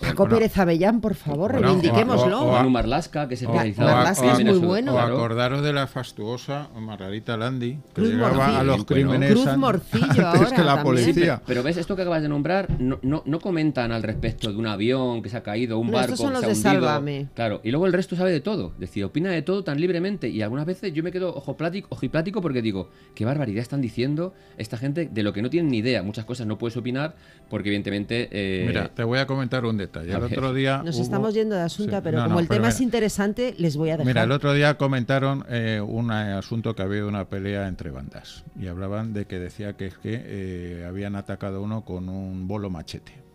Paco Pérez Avellán, por favor, reivindiquémoslo. O, o, Marlasca, que se especializaba en es muy bueno. O acordaros de la fastuosa Margarita Landi, que llegaba a los crímenes Cruz Morcillo antes que la policía. pero, ves, esto que acabas de nombrar, no, no, comentan al respecto de un avión que se ha caído, un barco estos son que se ha hundido. Claro, y luego el resto sabe de todo, es decir, opina de todo tan libremente y algunas veces yo me quedo ojo plático, ojiplático porque digo, qué barbaridad están diciendo esta gente de lo que no tienen ni idea. Muchas cosas no puedes opinar porque evidentemente... Eh, Mira, te voy a comentar un detalle. El otro día... Nos estamos yendo de asunto, pero como el tema es interesante, les voy a dejar. Mira, el otro día comentaron eh, un asunto que había una pelea entre bandas y hablaban de que decía que es que eh, habían atacado a uno con un bolo machete.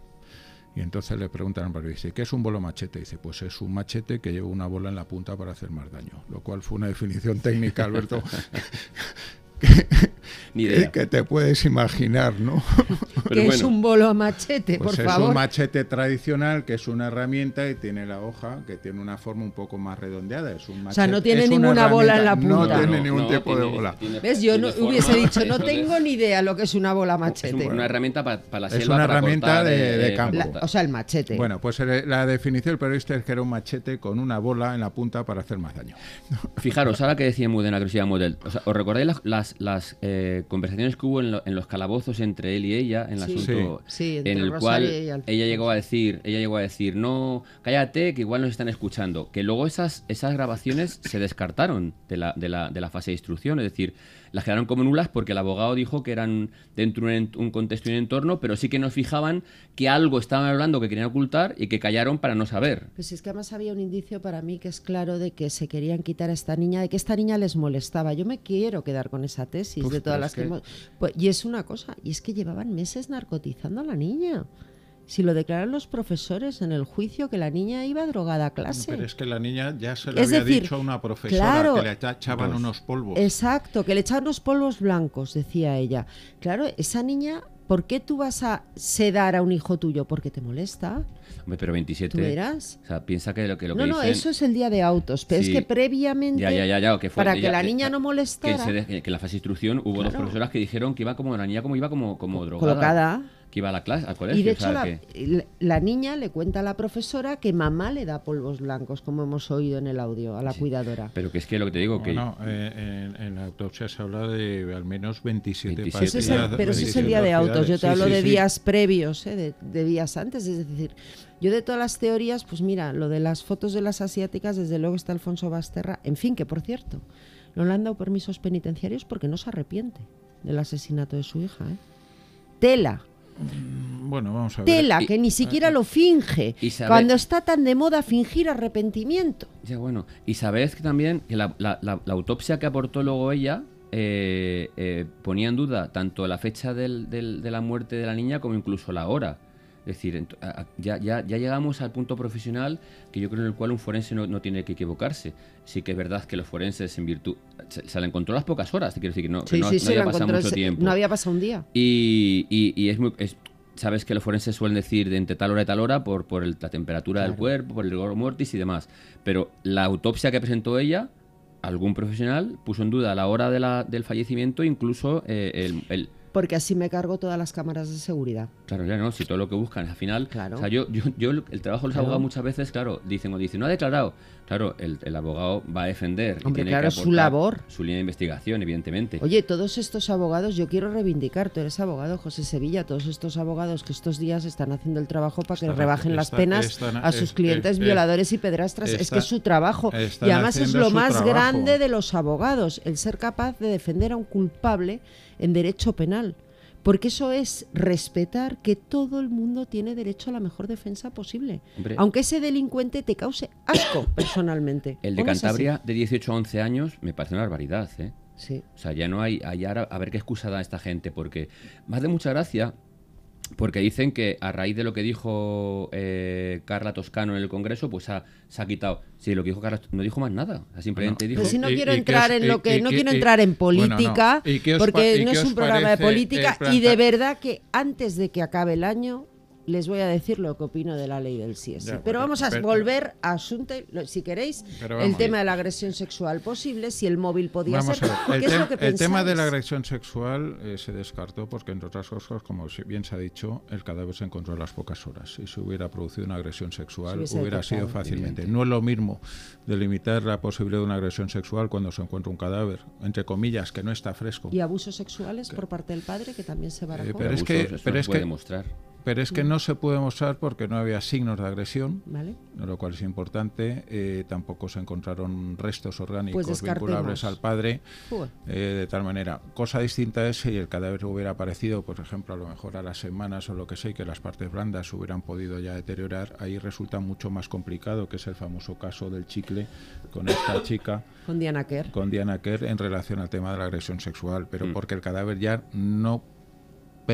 Y entonces le preguntan al dice, ¿qué es un bolo machete? dice, pues es un machete que lleva una bola en la punta para hacer más daño. Lo cual fue una definición técnica, Alberto, Ni idea. que te puedes imaginar, ¿no? que es un bolo a machete, pues por es favor. un machete tradicional que es una herramienta y tiene la hoja que tiene una forma un poco más redondeada. Es un o sea, no tiene es una ninguna bola en la punta. No tiene No, ningún no, tipo de tiene- bola. tiene- ¿Ves? Yo no tiene hubiese forma, dicho, no de- tengo ni idea lo que es una bola Es un- machete. una herramienta para la Es selva. una para herramienta de- eh, de campo. La- o sea, el machete. Bueno, pues eh, la definición del periodista es que era un machete con una bola en la punta para hacer más daño. Fijaros, ahora que decía Mudena que se llama Model, o sea, ¿os recordáis las, las, las, eh, conversaciones que hubo en, lo- en los calabozos entre él y ella en el Sí. asunto Sí. Sí, entre en el Rosario cual ella llegó a decir, ella llegó a decir, no, cállate, que igual nos están escuchando, que luego esas, esas grabaciones se descartaron de la, de, la, de la fase de instrucción, es decir, las quedaron como nulas porque el abogado dijo que eran dentro de un, contexto y un entorno, pero sí que nos fijaban que algo estaban hablando que querían ocultar y que callaron para no saber. Pues es que además había un indicio para mí que es claro de que se querían quitar a esta niña, de que esta niña les molestaba. Yo me quiero quedar con esa tesis Uf, de todas las que, que- hemos- Pues, y es una cosa, y es que llevaban meses narcotizando a la niña. Si lo declaran los profesores en el juicio que la niña iba drogada a clase. Pero es que la niña ya se le Es había decir, dicho a una profesora claro, que le echa- echaban Dos. unos polvos. Exacto, que le echaban unos polvos blancos, decía ella. Claro, esa niña, ¿por qué tú vas a sedar a un hijo tuyo? Porque te molesta. Hombre, pero 27... Tú verás. O sea, piensa que lo que, lo no, que no, dicen- eso es el día de autos, pero Sí. es que previamente, Ya, ya, ya, ya, que fue- para que la niña no que, molestara, se de- que en la fase de instrucción hubo dos Claro. profesoras que dijeron que iba como la niña como iba como, como drogada. colocada. Que iba a la clase, al colegio. Y de o hecho sea, la, que- la- la niña le cuenta a la profesora que mamá le da polvos blancos, como hemos oído en el audio, a la cuidadora. pero que es que lo que te digo, que Bueno, eh, en, en la autopsia se habla de al menos 27, 27. Ese es el- partida- pero ese es 27 el día de autos, yo te Sí, hablo sí, de sí. días previos, ¿eh? de, de días antes, es decir, yo de todas las teorías, pues mira, lo de las fotos de las asiáticas, desde luego está Alfonso Basterra, en fin, que por cierto, no le han dado permisos penitenciarios porque no se arrepiente del asesinato de su hija. ¿eh? Tela, Bueno, vamos a ver. tela, Y- que ni siquiera lo finge, cuando está tan de moda fingir arrepentimiento. Ya, bueno. Y sabéis que también que la, la- la- la autopsia que aportó luego ella eh, eh, ponía en duda tanto la fecha del- del- de la muerte de la niña como incluso la hora. Es decir, ya, ya, ya llegamos al punto profesional que yo creo en el cual un forense no, no tiene que equivocarse. Sí que es verdad que los forenses en virtud... Se, se la encontró a las pocas horas, te quiero decir que no, que Sí, no, sí, no había pasado mucho ese- tiempo. no había pasado un día. Y, y- y es muy. es- Sabes que los forenses suelen decir de entre tal hora y tal hora por, por el- la temperatura del Claro. cuerpo, por el rigor mortis y demás. Pero la autopsia que presentó ella, algún profesional puso en duda la hora de la- del fallecimiento, incluso eh, el, el- Porque así me cargo todas las cámaras de seguridad. Claro, ya no, si todo lo que buscan al final. Claro. O sea, yo, yo, yo el trabajo de los Claro. abogados muchas veces, claro, dicen o dicen, no ha declarado. Claro, el, el abogado va a defender. y Hombre, tiene claro, que su labor. Su línea de investigación, evidentemente. Oye, todos estos abogados, yo quiero reivindicar, tú eres abogado, José Sevilla, todos estos abogados que estos días están haciendo el trabajo para que Están- rebajen las penas están- a sus es- clientes es- violadores y pedrastras. es que es su trabajo. Y además es lo más trabajo. grande de los abogados, el ser capaz de defender a un culpable en derecho penal. Porque eso es respetar que todo el mundo tiene derecho a la mejor defensa posible. Hombre. Aunque ese delincuente te cause asco personalmente. El de. Cantabria, de 18 a 11 años, me parece una barbaridad, ¿eh? Sí. O sea, ya no hay, hay a ver qué excusa da esta gente, porque más de mucha gracia, porque dicen que a raíz de lo que dijo eh, Carla Toscano en el Congreso, pues ha- se ha quitado. Sí, lo que dijo Carla no dijo más nada. Simplemente dijo. Pero si no quiero entrar en lo que no quiero entrar en bueno, no. política ¿Y qué os pa- porque no es un programa de parece política y de verdad que antes de que acabe el año les voy a decir lo que opino de la ley del es. Ya, Pero pero- vamos a pero- volver a asunto, si queréis, Pero el tema de la agresión sexual posible, si el móvil podía Vamos ser. a ver, el, ¿Qué es tem- lo que el tema de la agresión sexual eh, se descartó porque, entre otras cosas, como si bien se ha dicho, el cadáver se encontró a las pocas horas. Si se hubiera producido una agresión sexual, Se hubiera sido fácilmente. No es lo mismo delimitar la posibilidad de una agresión sexual cuando se encuentra un cadáver, entre comillas, que no está fresco. Y abusos sexuales por parte del padre, que también se barajó. Eh, pero es abusos, que- pero no es que- demostrar. Pero es que no se puede mostrar porque no había signos de agresión, ¿Vale? lo cual es importante. eh, tampoco se encontraron restos orgánicos Pues vinculables al padre. Eh, de tal manera, cosa distinta es si el cadáver hubiera aparecido, por ejemplo, a lo mejor a las semanas o lo que sea, y que las partes blandas se hubieran podido ya deteriorar, ahí resulta mucho más complicado, que es el famoso caso del chicle con esta chica, Con Diana Kerr. con Diana Kerr, en relación al tema de la agresión sexual, pero Mm. porque el cadáver ya no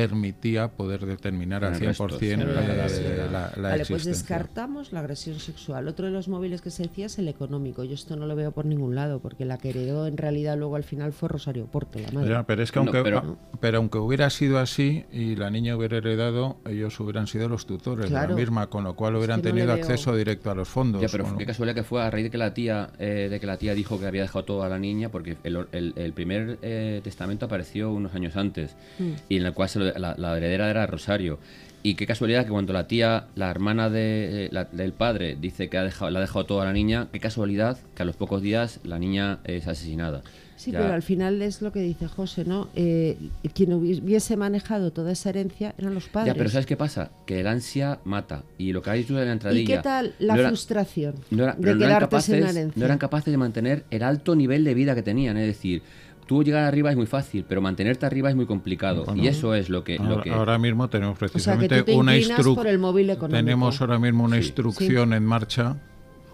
permitía poder determinar al El resto, 100% sí, eh, la- la, la vale, pues descartamos la agresión sexual. Otro de los móviles que se decía es el económico. Yo esto no lo veo por ningún lado, porque la que heredó en realidad luego al final fue Rosario Porte, la madre. Ya, pero es que No, aunque, pero- a- pero aunque hubiera sido así y la niña hubiera heredado, ellos hubieran sido los tutores de la misma, con lo cual hubieran que no le tenido veo- acceso directo a los fondos. Ya, pero ¿o no? qué casualidad que fue a raíz de que la tía eh, de que la tía dijo que había dejado todo a la niña, porque el, el- el primer eh, testamento apareció unos años antes, Mm. y en el cual se lo- la, la heredera era Rosario. Y qué casualidad que cuando la tía, la hermana de, eh, la- del padre, dice que ha dejado, le ha dejado todo a la niña, qué casualidad que a los pocos días la niña es asesinada. Sí, Ya- pero al final es lo que dice José, ¿no? Eh, quien hubiese manejado toda esa herencia eran los padres. Ya, pero ¿sabes qué pasa? Que el ansia mata. Y lo que ha dicho en la entradilla... ¿Y qué tal la no era- frustración no era- de pero no eran, quedarte sin capaces, herencia? no eran capaces de mantener el alto nivel de vida que tenían. Es decir, tú llegar arriba es muy fácil, pero mantenerte arriba es muy complicado. Bueno, y eso es lo que... lo Ahora, que ahora mismo tenemos sea, que precisamente tú te una inclinas instru- por el móvil económico. Tenemos ahora mismo una Sí. instrucción en marcha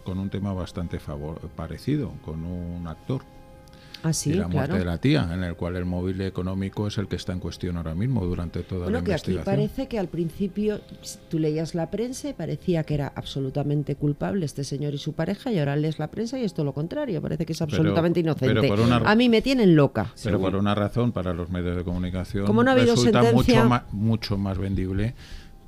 con un tema bastante favor parecido, con un actor. Ah, sí, y la muerte claro. de la tía, en el cual el móvil económico es el que está en cuestión ahora mismo durante toda Bueno, la que aquí investigación. parece que al principio tú leías la prensa y parecía que era absolutamente culpable este señor y su pareja y ahora lees la prensa y es todo lo contrario, parece que es absolutamente inocente. pero por una- A mí me tienen loca. Pero por una razón, para los medios de comunicación, Como no ha habido resulta sentencia- mucho, más, mucho más vendible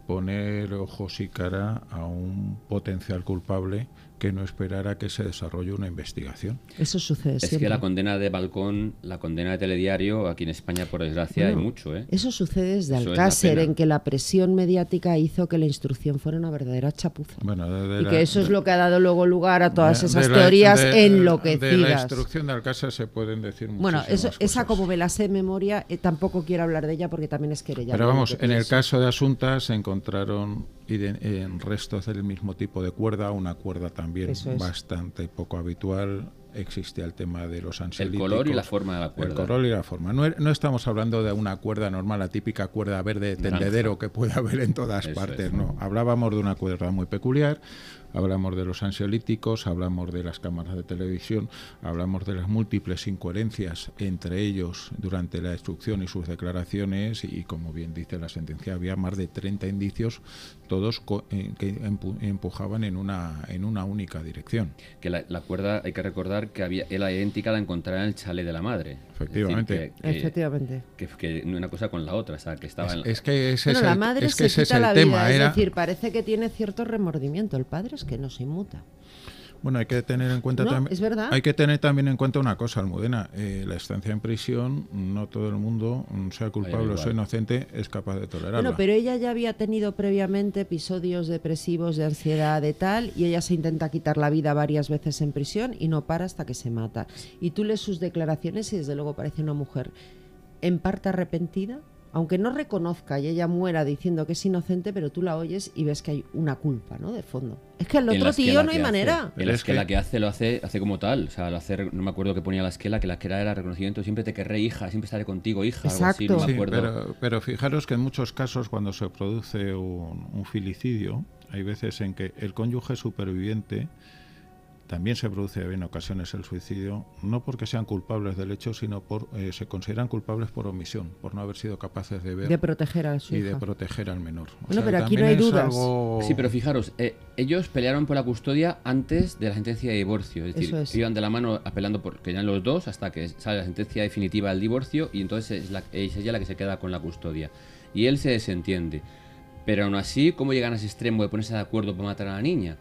poner ojos y cara a un potencial culpable que no esperar a que se desarrolle una investigación. Eso sucede es siempre. que la condena de Balcón, la condena de Telediario, aquí en España, por desgracia, hay Bueno, mucho, ¿eh? Eso sucede desde Eso Alcácer, en que la presión mediática hizo que la instrucción fuera una verdadera chapuza. Bueno, de- de y la- que eso es lo que ha dado luego lugar a todas de- esas de la- teorías de- De la enloquecidas. instrucción de Alcázar se pueden decir Bueno, muchísimas eso, esa como me la sé de memoria, eh, tampoco quiero hablar de ella porque también es querella. Pero vamos, en el caso de Asunta se encontraron en restos del mismo tipo de cuerda, una cuerda también es. bastante poco habitual. Existía el tema de los El ansiolíticos. color y la forma de la cuerda. El color y la forma. No, er- no estamos hablando de una cuerda normal, la típica cuerda verde tendedero que puede haber en todas Eso partes. es. No, hablábamos de una cuerda muy peculiar. Hablamos de los ansiolíticos, hablamos de las cámaras de televisión, hablamos de las múltiples incoherencias entre ellos durante la instrucción y sus declaraciones y, como bien dice la sentencia, había más de 30 indicios, todos co- eh, que empu- empujaban en una, en una única dirección. Que la, la cuerda, hay que recordar que había era idéntica a la encontrada en el chalet de la madre. Es decir, Efectivamente. que- que- Efectivamente. Que, que una cosa con la otra, o sea, que estaba en la- Es que ese Bueno, es la el, madre es que se es el la tema. vida, era- es decir, parece que tiene cierto remordimiento. El padre es que no se inmuta. Bueno, hay que tener en cuenta No, también. es verdad. Hay que tener también en cuenta una cosa, Almudena. eh, la estancia en prisión, no todo el mundo, mm, sea culpable o sea inocente, es capaz de tolerarla. Bueno, pero ella ya había tenido previamente episodios depresivos, de ansiedad, de tal, y ella se intenta quitar la vida varias veces en prisión y no para hasta que se mata. Y tú lees sus declaraciones y desde luego parece una mujer en parte arrepentida, aunque no reconozca y ella muera diciendo que es inocente, pero tú la oyes y ves que hay una culpa, ¿no? De fondo. Es que el otro tío no hay hace. manera. En Pero la esquela que- que... hace lo hace hace como tal. O sea, lo hace, no me acuerdo que ponía la esquela, que la esquela era reconocimiento. Siempre te querré, hija, siempre estaré contigo, hija. Algo así, no Exacto. Sí, acuerdo. pero, pero fijaros que en muchos casos cuando se produce un, un filicidio, hay veces en que el cónyuge superviviente también se produce en ocasiones el suicidio, no porque sean culpables del hecho, sino por eh, se consideran culpables por omisión, por no haber sido capaces de ver De proteger a su y hija. de proteger al menor. O Bueno, pero aquí no hay dudas. algo- Sí, pero fijaros, eh, ellos pelearon por la custodia antes de la sentencia de divorcio. Es decir, Eso es. iban de la mano apelando por que eran los dos hasta que sale la sentencia definitiva del divorcio y entonces es, la, es ella la que se queda con la custodia. Y él se desentiende. Pero aún así, ¿cómo llegan a ese extremo de ponerse de acuerdo para matar a la niña?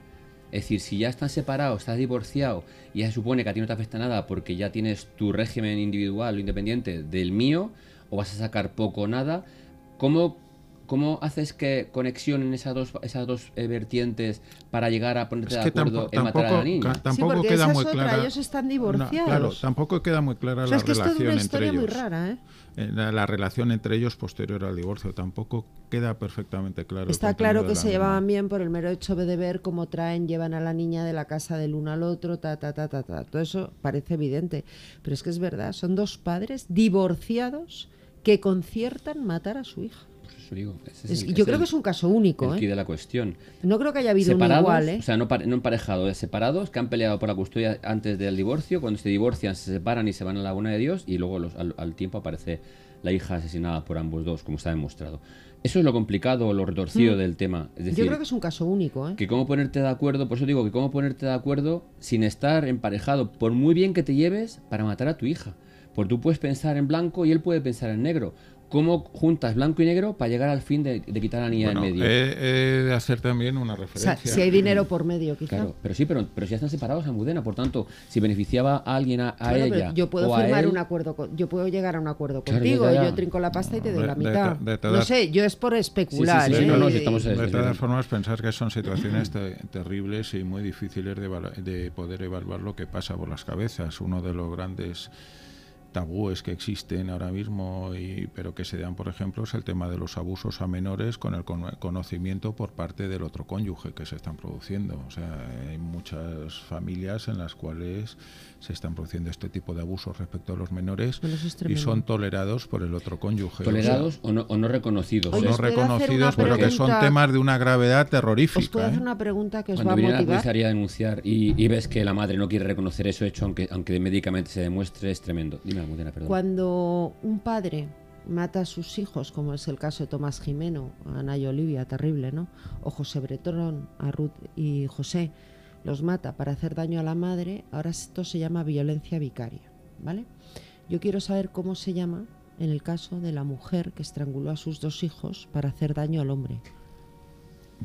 Es decir, si ya están separados, estás divorciado y ya se supone que a ti no te afecta nada porque ya tienes tu régimen individual o independiente del mío, o vas a sacar poco o nada, ¿cómo, cómo haces que conexionen esas dos, esas dos eh, vertientes para llegar a ponerte Es de acuerdo en matar a la niña? tampoco porque queda esa es muy otra, clara. ellos están No, divorciados. claro, tampoco queda muy clara O sea, la es que esto es relación una entre historia muy ellos. rara, ¿eh? Eh, La, la relación entre ellos posterior al divorcio tampoco queda perfectamente claro. Está claro que se llevaban bien por el mero hecho de ver cómo traen, llevan a la niña de la casa del uno al otro, ta, ta, ta, ta, ta. Todo eso parece evidente. Pero es que es verdad, son dos padres divorciados que conciertan matar a su hija. Pues eso digo, ese es Es- el- y yo es creo el- que es un caso único, el ¿eh? de la cuestión. No creo que haya habido separados, un igual, ¿eh? o sea, no, separados, que han peleado por la custodia antes del divorcio, cuando se divorcian se separan y se van a la buena de Dios y luego los- al, al tiempo aparece la hija asesinada por ambos dos, como está demostrado. Eso es lo complicado, lo retorcido Mm. del tema. Es decir, Yo creo que es un caso único, ¿eh? que cómo ponerte de acuerdo, por eso digo que cómo ponerte de acuerdo sin estar emparejado, por muy bien que te lleves, para matar a tu hija. Porque tú puedes pensar en blanco y él puede pensar en negro. ¿Cómo juntas blanco y negro para llegar al fin de, de quitar a la niña Bueno, del medio? he, he de hacer también una O sea, referencia. si hay dinero por medio, quizá. Claro, pero sí, pero, pero si ya están separados Almudena, por tanto, si beneficiaba a alguien, a, a Bueno, ella yo puedo o a firmar él, un acuerdo, con- yo puedo llegar a un acuerdo Claro, contigo, ya, ya. yo trinco la pasta y te doy De- la de mitad. de no sé, yo es por especular, Sí, sí, sí, ¿eh? no, no, si Y- estamos- De todas formas, pensar que son situaciones te- terribles y muy difíciles de, de poder evaluar lo que pasa por las cabezas. Uno de los grandes tabúes que existen ahora mismo, y, pero que se dan, por ejemplo, es el tema de los abusos a menores con el cono- conocimiento por parte del otro cónyuge que se están produciendo. O sea, hay muchas familias en las cuales se están produciendo este tipo de abusos respecto a los menores y son tolerados por el otro cónyuge. O sea, tolerados o no, o no reconocidos. Oye, no ¿os reconocidos, pero que son temas de una gravedad Os terrorífica. puedo hacer ¿eh? una pregunta que os Cuando va a viene la motivar. comisaría a denunciar y, y ves que la madre no quiere reconocer eso hecho, aunque, aunque médicamente se demuestre, es tremendo. Dime, Almudena, perdón. Cuando un padre mata a sus hijos, como es el caso de Tomás Jimeno, a Ana y Olivia, terrible, ¿no? O José Bretón, a Ruth y José, los mata para hacer daño a la madre, ahora esto se llama violencia vicaria, ¿vale? Yo quiero saber cómo se llama en el caso de la mujer que estranguló a sus dos hijos para hacer daño al hombre.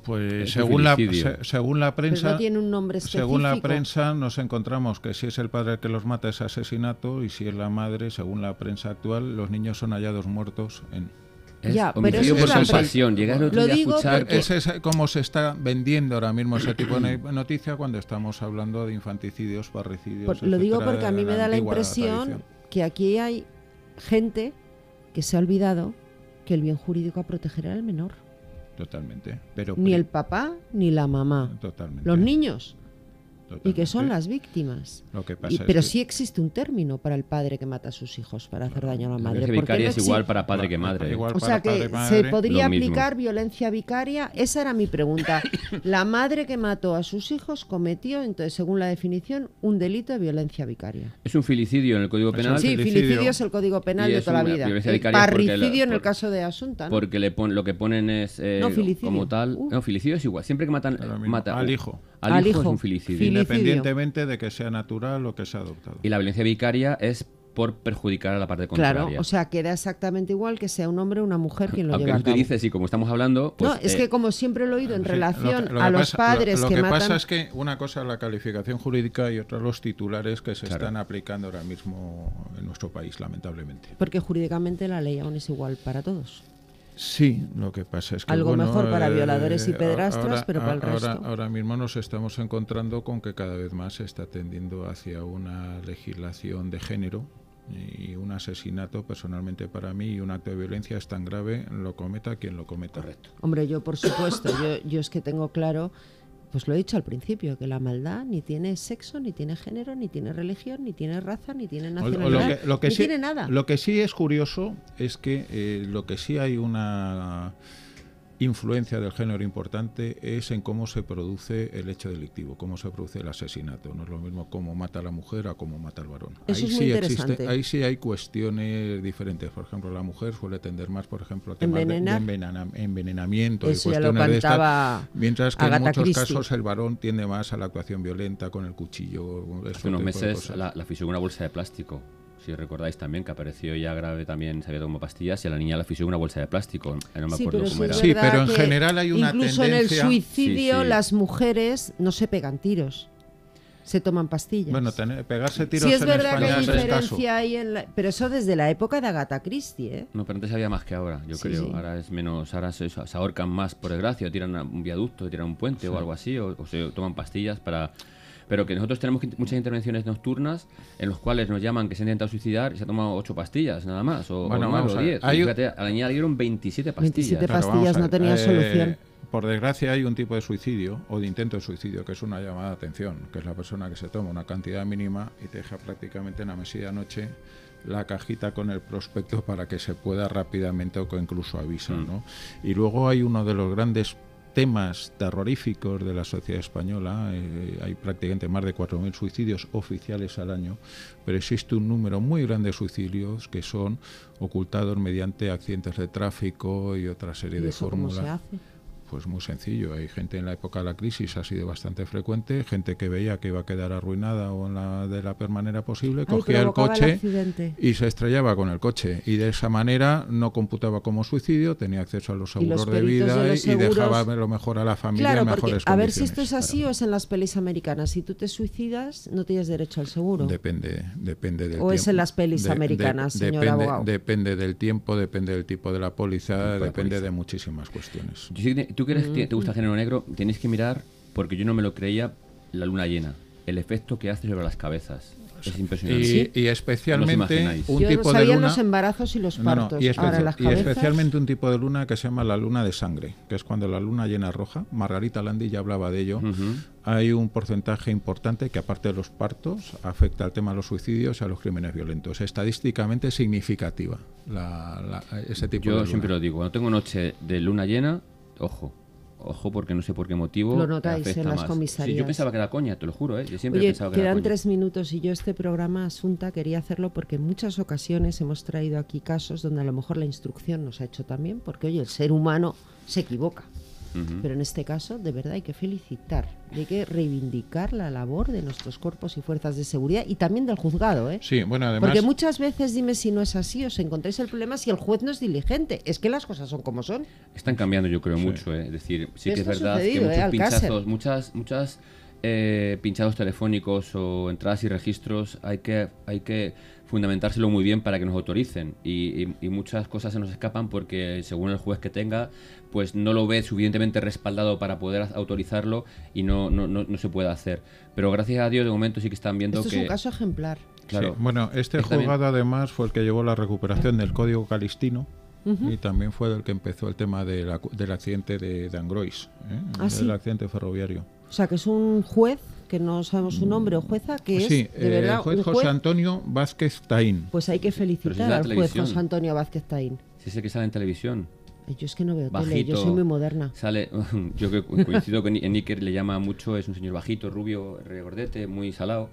Pues Es según la, se- según la prensa, no tiene un nombre específico. según la prensa nos encontramos que si es el padre el que los mata es asesinato y si es la madre, según la prensa actual, los niños son hallados muertos en Es Ya, pero eso por compasión. Llegar el otro Lo día a escuchar porque- Ese es como se está vendiendo ahora mismo ese tipo de noticia cuando estamos hablando de infanticidios, parricidios. Por- lo digo porque a mí me da la impresión tradición. que aquí hay gente que se ha olvidado que el bien jurídico a proteger era el menor. Totalmente. Pero Ni el papá ni la mamá. Totalmente. Los niños. Y que son las víctimas. Lo que pasa Y- es pero que- sí existe un término para el padre que mata a sus hijos para hacer daño a la La madre. violencia ¿Por qué vicaria no es igual para padre que madre. Igual O sea que padre, se podría mismo. aplicar violencia vicaria. Esa era mi pregunta. La madre que mató a sus hijos cometió, entonces, según la definición, un delito de violencia vicaria. Es un filicidio en el Código Penal. Sí, filicidio. filicidio es el código penal Y de toda la vida. El la- parricidio en el caso de Asunta, ¿no? Porque le pon- lo que ponen es eh, No, como tal. Uh. No, filicidio es igual. Siempre que matan mata Al hijo. Al, Al hijo, es un filicidio. Independientemente de que sea natural o que sea adoptado. Y la violencia vicaria es por perjudicar a la parte Claro, contraria. o sea, queda exactamente igual que sea un hombre o una mujer quien lo Aunque lleva a cabo. utilices y como estamos hablando. Pues, no, es eh, que como siempre lo he oído en Sí, lo relación que- lo a que los pasa- padres lo, lo que, que matan... pasa es que una cosa es la calificación jurídica y otra los titulares que se Claro. están aplicando ahora mismo en nuestro país, lamentablemente. Porque jurídicamente la ley aún es igual para todos. Sí, lo que pasa es que Algo bueno, mejor para eh, violadores y pederastras, ahora- pero para el ahora- resto. Ahora mismo nos estamos encontrando con que cada vez más se está tendiendo hacia una legislación de género y un asesinato personalmente para mí y un acto de violencia es tan grave lo cometa quien lo cometa. Correcto. Hombre, yo por supuesto, yo, yo es que tengo claro, pues lo he dicho al principio, que la maldad ni tiene sexo, ni tiene género, ni tiene religión, ni tiene raza, ni tiene nacionalidad, lo que, lo que ni sí, tiene nada. Lo que sí es curioso es que eh, lo que sí hay una influencia del género importante es en cómo se produce el hecho delictivo, cómo se produce el asesinato. No es lo mismo cómo mata a la mujer a cómo mata al varón. Eso ahí es muy sí interesante. ahí sí hay cuestiones diferentes. Por ejemplo, la mujer suele tender más, por ejemplo, a temas de- de, Envenenar. envenena- envenenamiento y cuestiones de estas, mientras que en muchos Christie. casos el varón tiende más a la actuación violenta con el cuchillo. este Hace unos tipo de meses la, la una bolsa de plástico. Si recordáis también que apareció ya grave también, se había tomado pastillas y a la niña la fisió con una bolsa de plástico. No me Sí, acuerdo pero cómo sí era. Sí, pero en general hay una Incluso en el tendencia- suicidio Sí, sí. las mujeres no se pegan tiros, se toman pastillas. Bueno, tener- pegarse tiros sí es en verdad que hay diferencia en la- Pero eso desde la época de Agatha Christie, ¿eh? No, pero antes había más que ahora, yo Sí, creo. sí. Ahora es menos, ahora se, se ahorcan más por desgracia, o tiran un viaducto, o tiran un puente o algo así, o, o se toman pastillas para... Pero que nosotros tenemos que- muchas intervenciones nocturnas en los cuales nos llaman que se han intentado suicidar y se ha tomado ocho pastillas nada más, o, Bueno, o vamos o a ver. diez. Hay Y un- fíjate, a la niña le dieron 27 pastillas. 27 Claro, pastillas no tenía eh, solución. Por desgracia hay un tipo de suicidio o de intento de suicidio que es una llamada de atención, que es la persona que se toma una cantidad mínima y te deja prácticamente en la mesilla de noche la cajita con el prospecto para que se pueda rápidamente o que incluso avisa, Mm. ¿no? Y luego hay uno de los grandes temas terroríficos de la sociedad española. Eh, hay prácticamente más de 4.000 suicidios oficiales al año, pero existe un número muy grande de suicidios que son ocultados mediante accidentes de tráfico y otra serie de fórmulas. Pues muy sencillo. Hay gente en la época de la crisis, ha sido bastante frecuente, gente que veía que iba a quedar arruinada o en la, de la peor manera posible, cogía el coche y se estrellaba con el coche. Y de esa manera no computaba como suicidio, tenía acceso a los seguros de vida y, dejaba lo mejor a la familia claro, mejores A ver si esto es así o es en las pelis americanas. Si tú te suicidas, no tienes derecho al seguro. Depende, depende del O es en las pelis americanas, señor depende, abogado. Depende del tiempo, depende del tipo de la póliza, depende de muchísimas cuestiones tú que eres, te gusta el género negro, tenéis que mirar, porque yo no me lo creía, la luna llena. El efecto que hace sobre las cabezas. Es impresionante. Y, especialmente un Yo tipo sabía de luna. los embarazos y los partos. y, Ahora, las y especialmente un tipo de luna que se llama la luna de sangre, que es cuando la luna llena roja. Margarita Landi ya hablaba de ello. Hay un porcentaje importante que, aparte de los partos, afecta al tema de los suicidios y a los crímenes violentos. Estadísticamente significativa la- la- ese tipo de Yo luna. siempre lo digo, cuando tengo noche de luna llena, ojo. Ojo, porque no sé por qué motivo. Lo notáis afecta en las más. comisarías. Sí, yo pensaba que era coña, te lo juro, ¿eh? Yo siempre he Oye, pensado que era quedan coña. tres minutos y yo este programa, Asunta, quería hacerlo porque en muchas ocasiones hemos traído aquí casos donde a lo mejor la instrucción nos ha hecho también, porque oye, el ser humano se equivoca. Pero en este caso, de verdad, hay que felicitar, hay que reivindicar la labor de nuestros cuerpos y fuerzas de seguridad y también del juzgado, ¿eh? Sí, bueno, además. Porque muchas veces, dime si no es así, os encontráis el problema si el juez no es diligente. Es que las cosas son como son. Están cambiando, yo creo, mucho. ¿eh? Es decir, sí que es verdad que sucedido, ¿eh? muchos pinchazos, muchas, muchas eh, pinchados telefónicos o entradas y registros hay que, hay que fundamentárselo muy bien para que nos autoricen. Y, y- y muchas cosas se nos escapan porque según el juez que tenga, pues no lo ve suficientemente respaldado para poder autorizarlo y no, no, no, no se puede hacer. Pero gracias a Dios, de momento sí que están viendo Esto que... es un caso ejemplar. Claro. Sí, Bueno, este Está bien. juzgado además fue el que llevó la recuperación del código calistino Ujú. y también fue el que empezó el tema de la- del accidente de, de Angrois, ¿eh? Ah, del sí. accidente ferroviario. O sea, que es un juez, que no sabemos su nombre o jueza, que es sí, de eh, verdad el juez un José. Antonio Vázquez Taín. Pues hay que si es felicitar al juez. José Antonio Vázquez Taín. Si es el que sale en televisión. Yo es que no veo tele, bajito. yo soy muy moderna. Sale, yo que co- coincido con en Iker, le llama mucho, es un señor bajito, rubio, regordete, muy salado.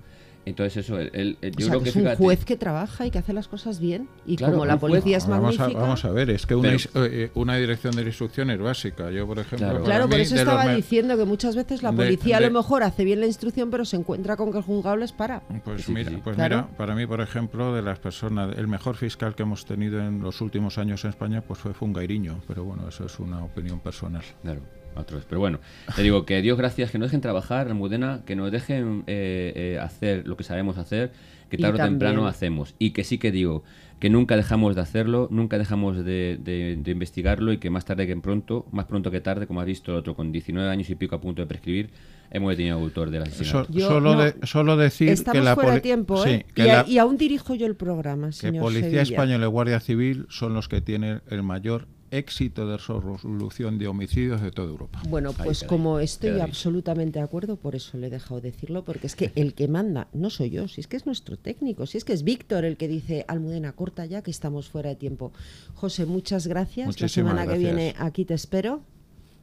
Entonces eso, él, él- él- O yo sea, creo que que es un fíjate, juez que trabaja y que hace las cosas bien. Y Claro, como la un juez- policía es vamos, a, magnífica... vamos a ver, es que una, Pero- is- eh, una dirección de instrucción es básica. Yo, por ejemplo, Claro. Claro, por eso los estaba diciendo que muchas veces la de- policía a de- lo mejor hace bien la instrucción, pero se encuentra con que el juzgado les para. Pues Sí, mira, sí. pues Claro. mira, para mí, por ejemplo, de las personas, el mejor fiscal que hemos tenido en los últimos años en España, pues fue Fungairiño, pero bueno, eso es una opinión personal. Claro, otros. Pero bueno, te digo que Dios gracias, que nos dejen trabajar, Almudena, que nos dejen eh, eh, hacer lo que sabemos hacer, que tarde o temprano hacemos. Y que sí que digo, que nunca dejamos de hacerlo, nunca dejamos de, de- de investigarlo y que más tarde que pronto, más pronto que tarde, como has visto el otro, con 19 años y pico a punto de prescribir, hemos detenido al autor del asesinato. So- solo, no, de- solo decir Estamos que la fuera de poli- tiempo, sí, ¿eh? que y, la- y aún dirijo yo el programa, que señor Policía Sevilla. Española y Guardia Civil son los que tienen el mayor éxito de resolución de homicidios de toda Europa. Bueno, pues como estoy absolutamente de acuerdo, por eso le he dejado decirlo, porque es que el que manda no soy yo, si es que es nuestro técnico, si es que es Víctor el que dice, Almudena, corta ya que estamos fuera de tiempo. José, muchas gracias. Muchísimas La semana que viene aquí te espero.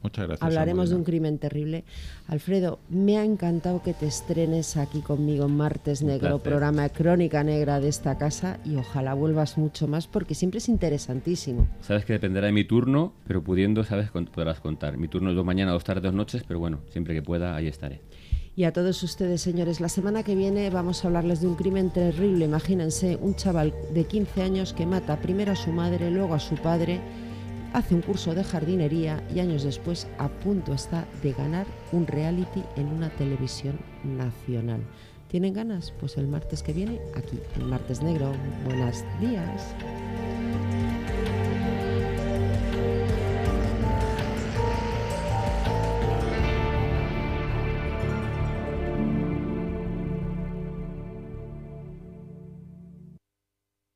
Muchas gracias. Hablaremos de un crimen terrible. Alfredo, me ha encantado que te estrenes aquí conmigo en Martes Negro, programa de Crónica Negra de esta casa, y ojalá vuelvas mucho más porque siempre es interesantísimo. Sabes que dependerá de mi turno, pero pudiendo, sabes, podrás contar. Mi turno es dos mañana, dos tardes, dos noches, pero bueno, siempre que pueda, ahí estaré. Y a todos ustedes, señores, la semana que viene vamos a hablarles de un crimen terrible. Imagínense un chaval de 15 años que mata primero a su madre, luego a su padre, hace un curso de jardinería y años después a punto está de ganar un reality en una televisión nacional. ¿Tienen ganas? Pues el martes que viene, aquí, en Martes Negro. Buenos días.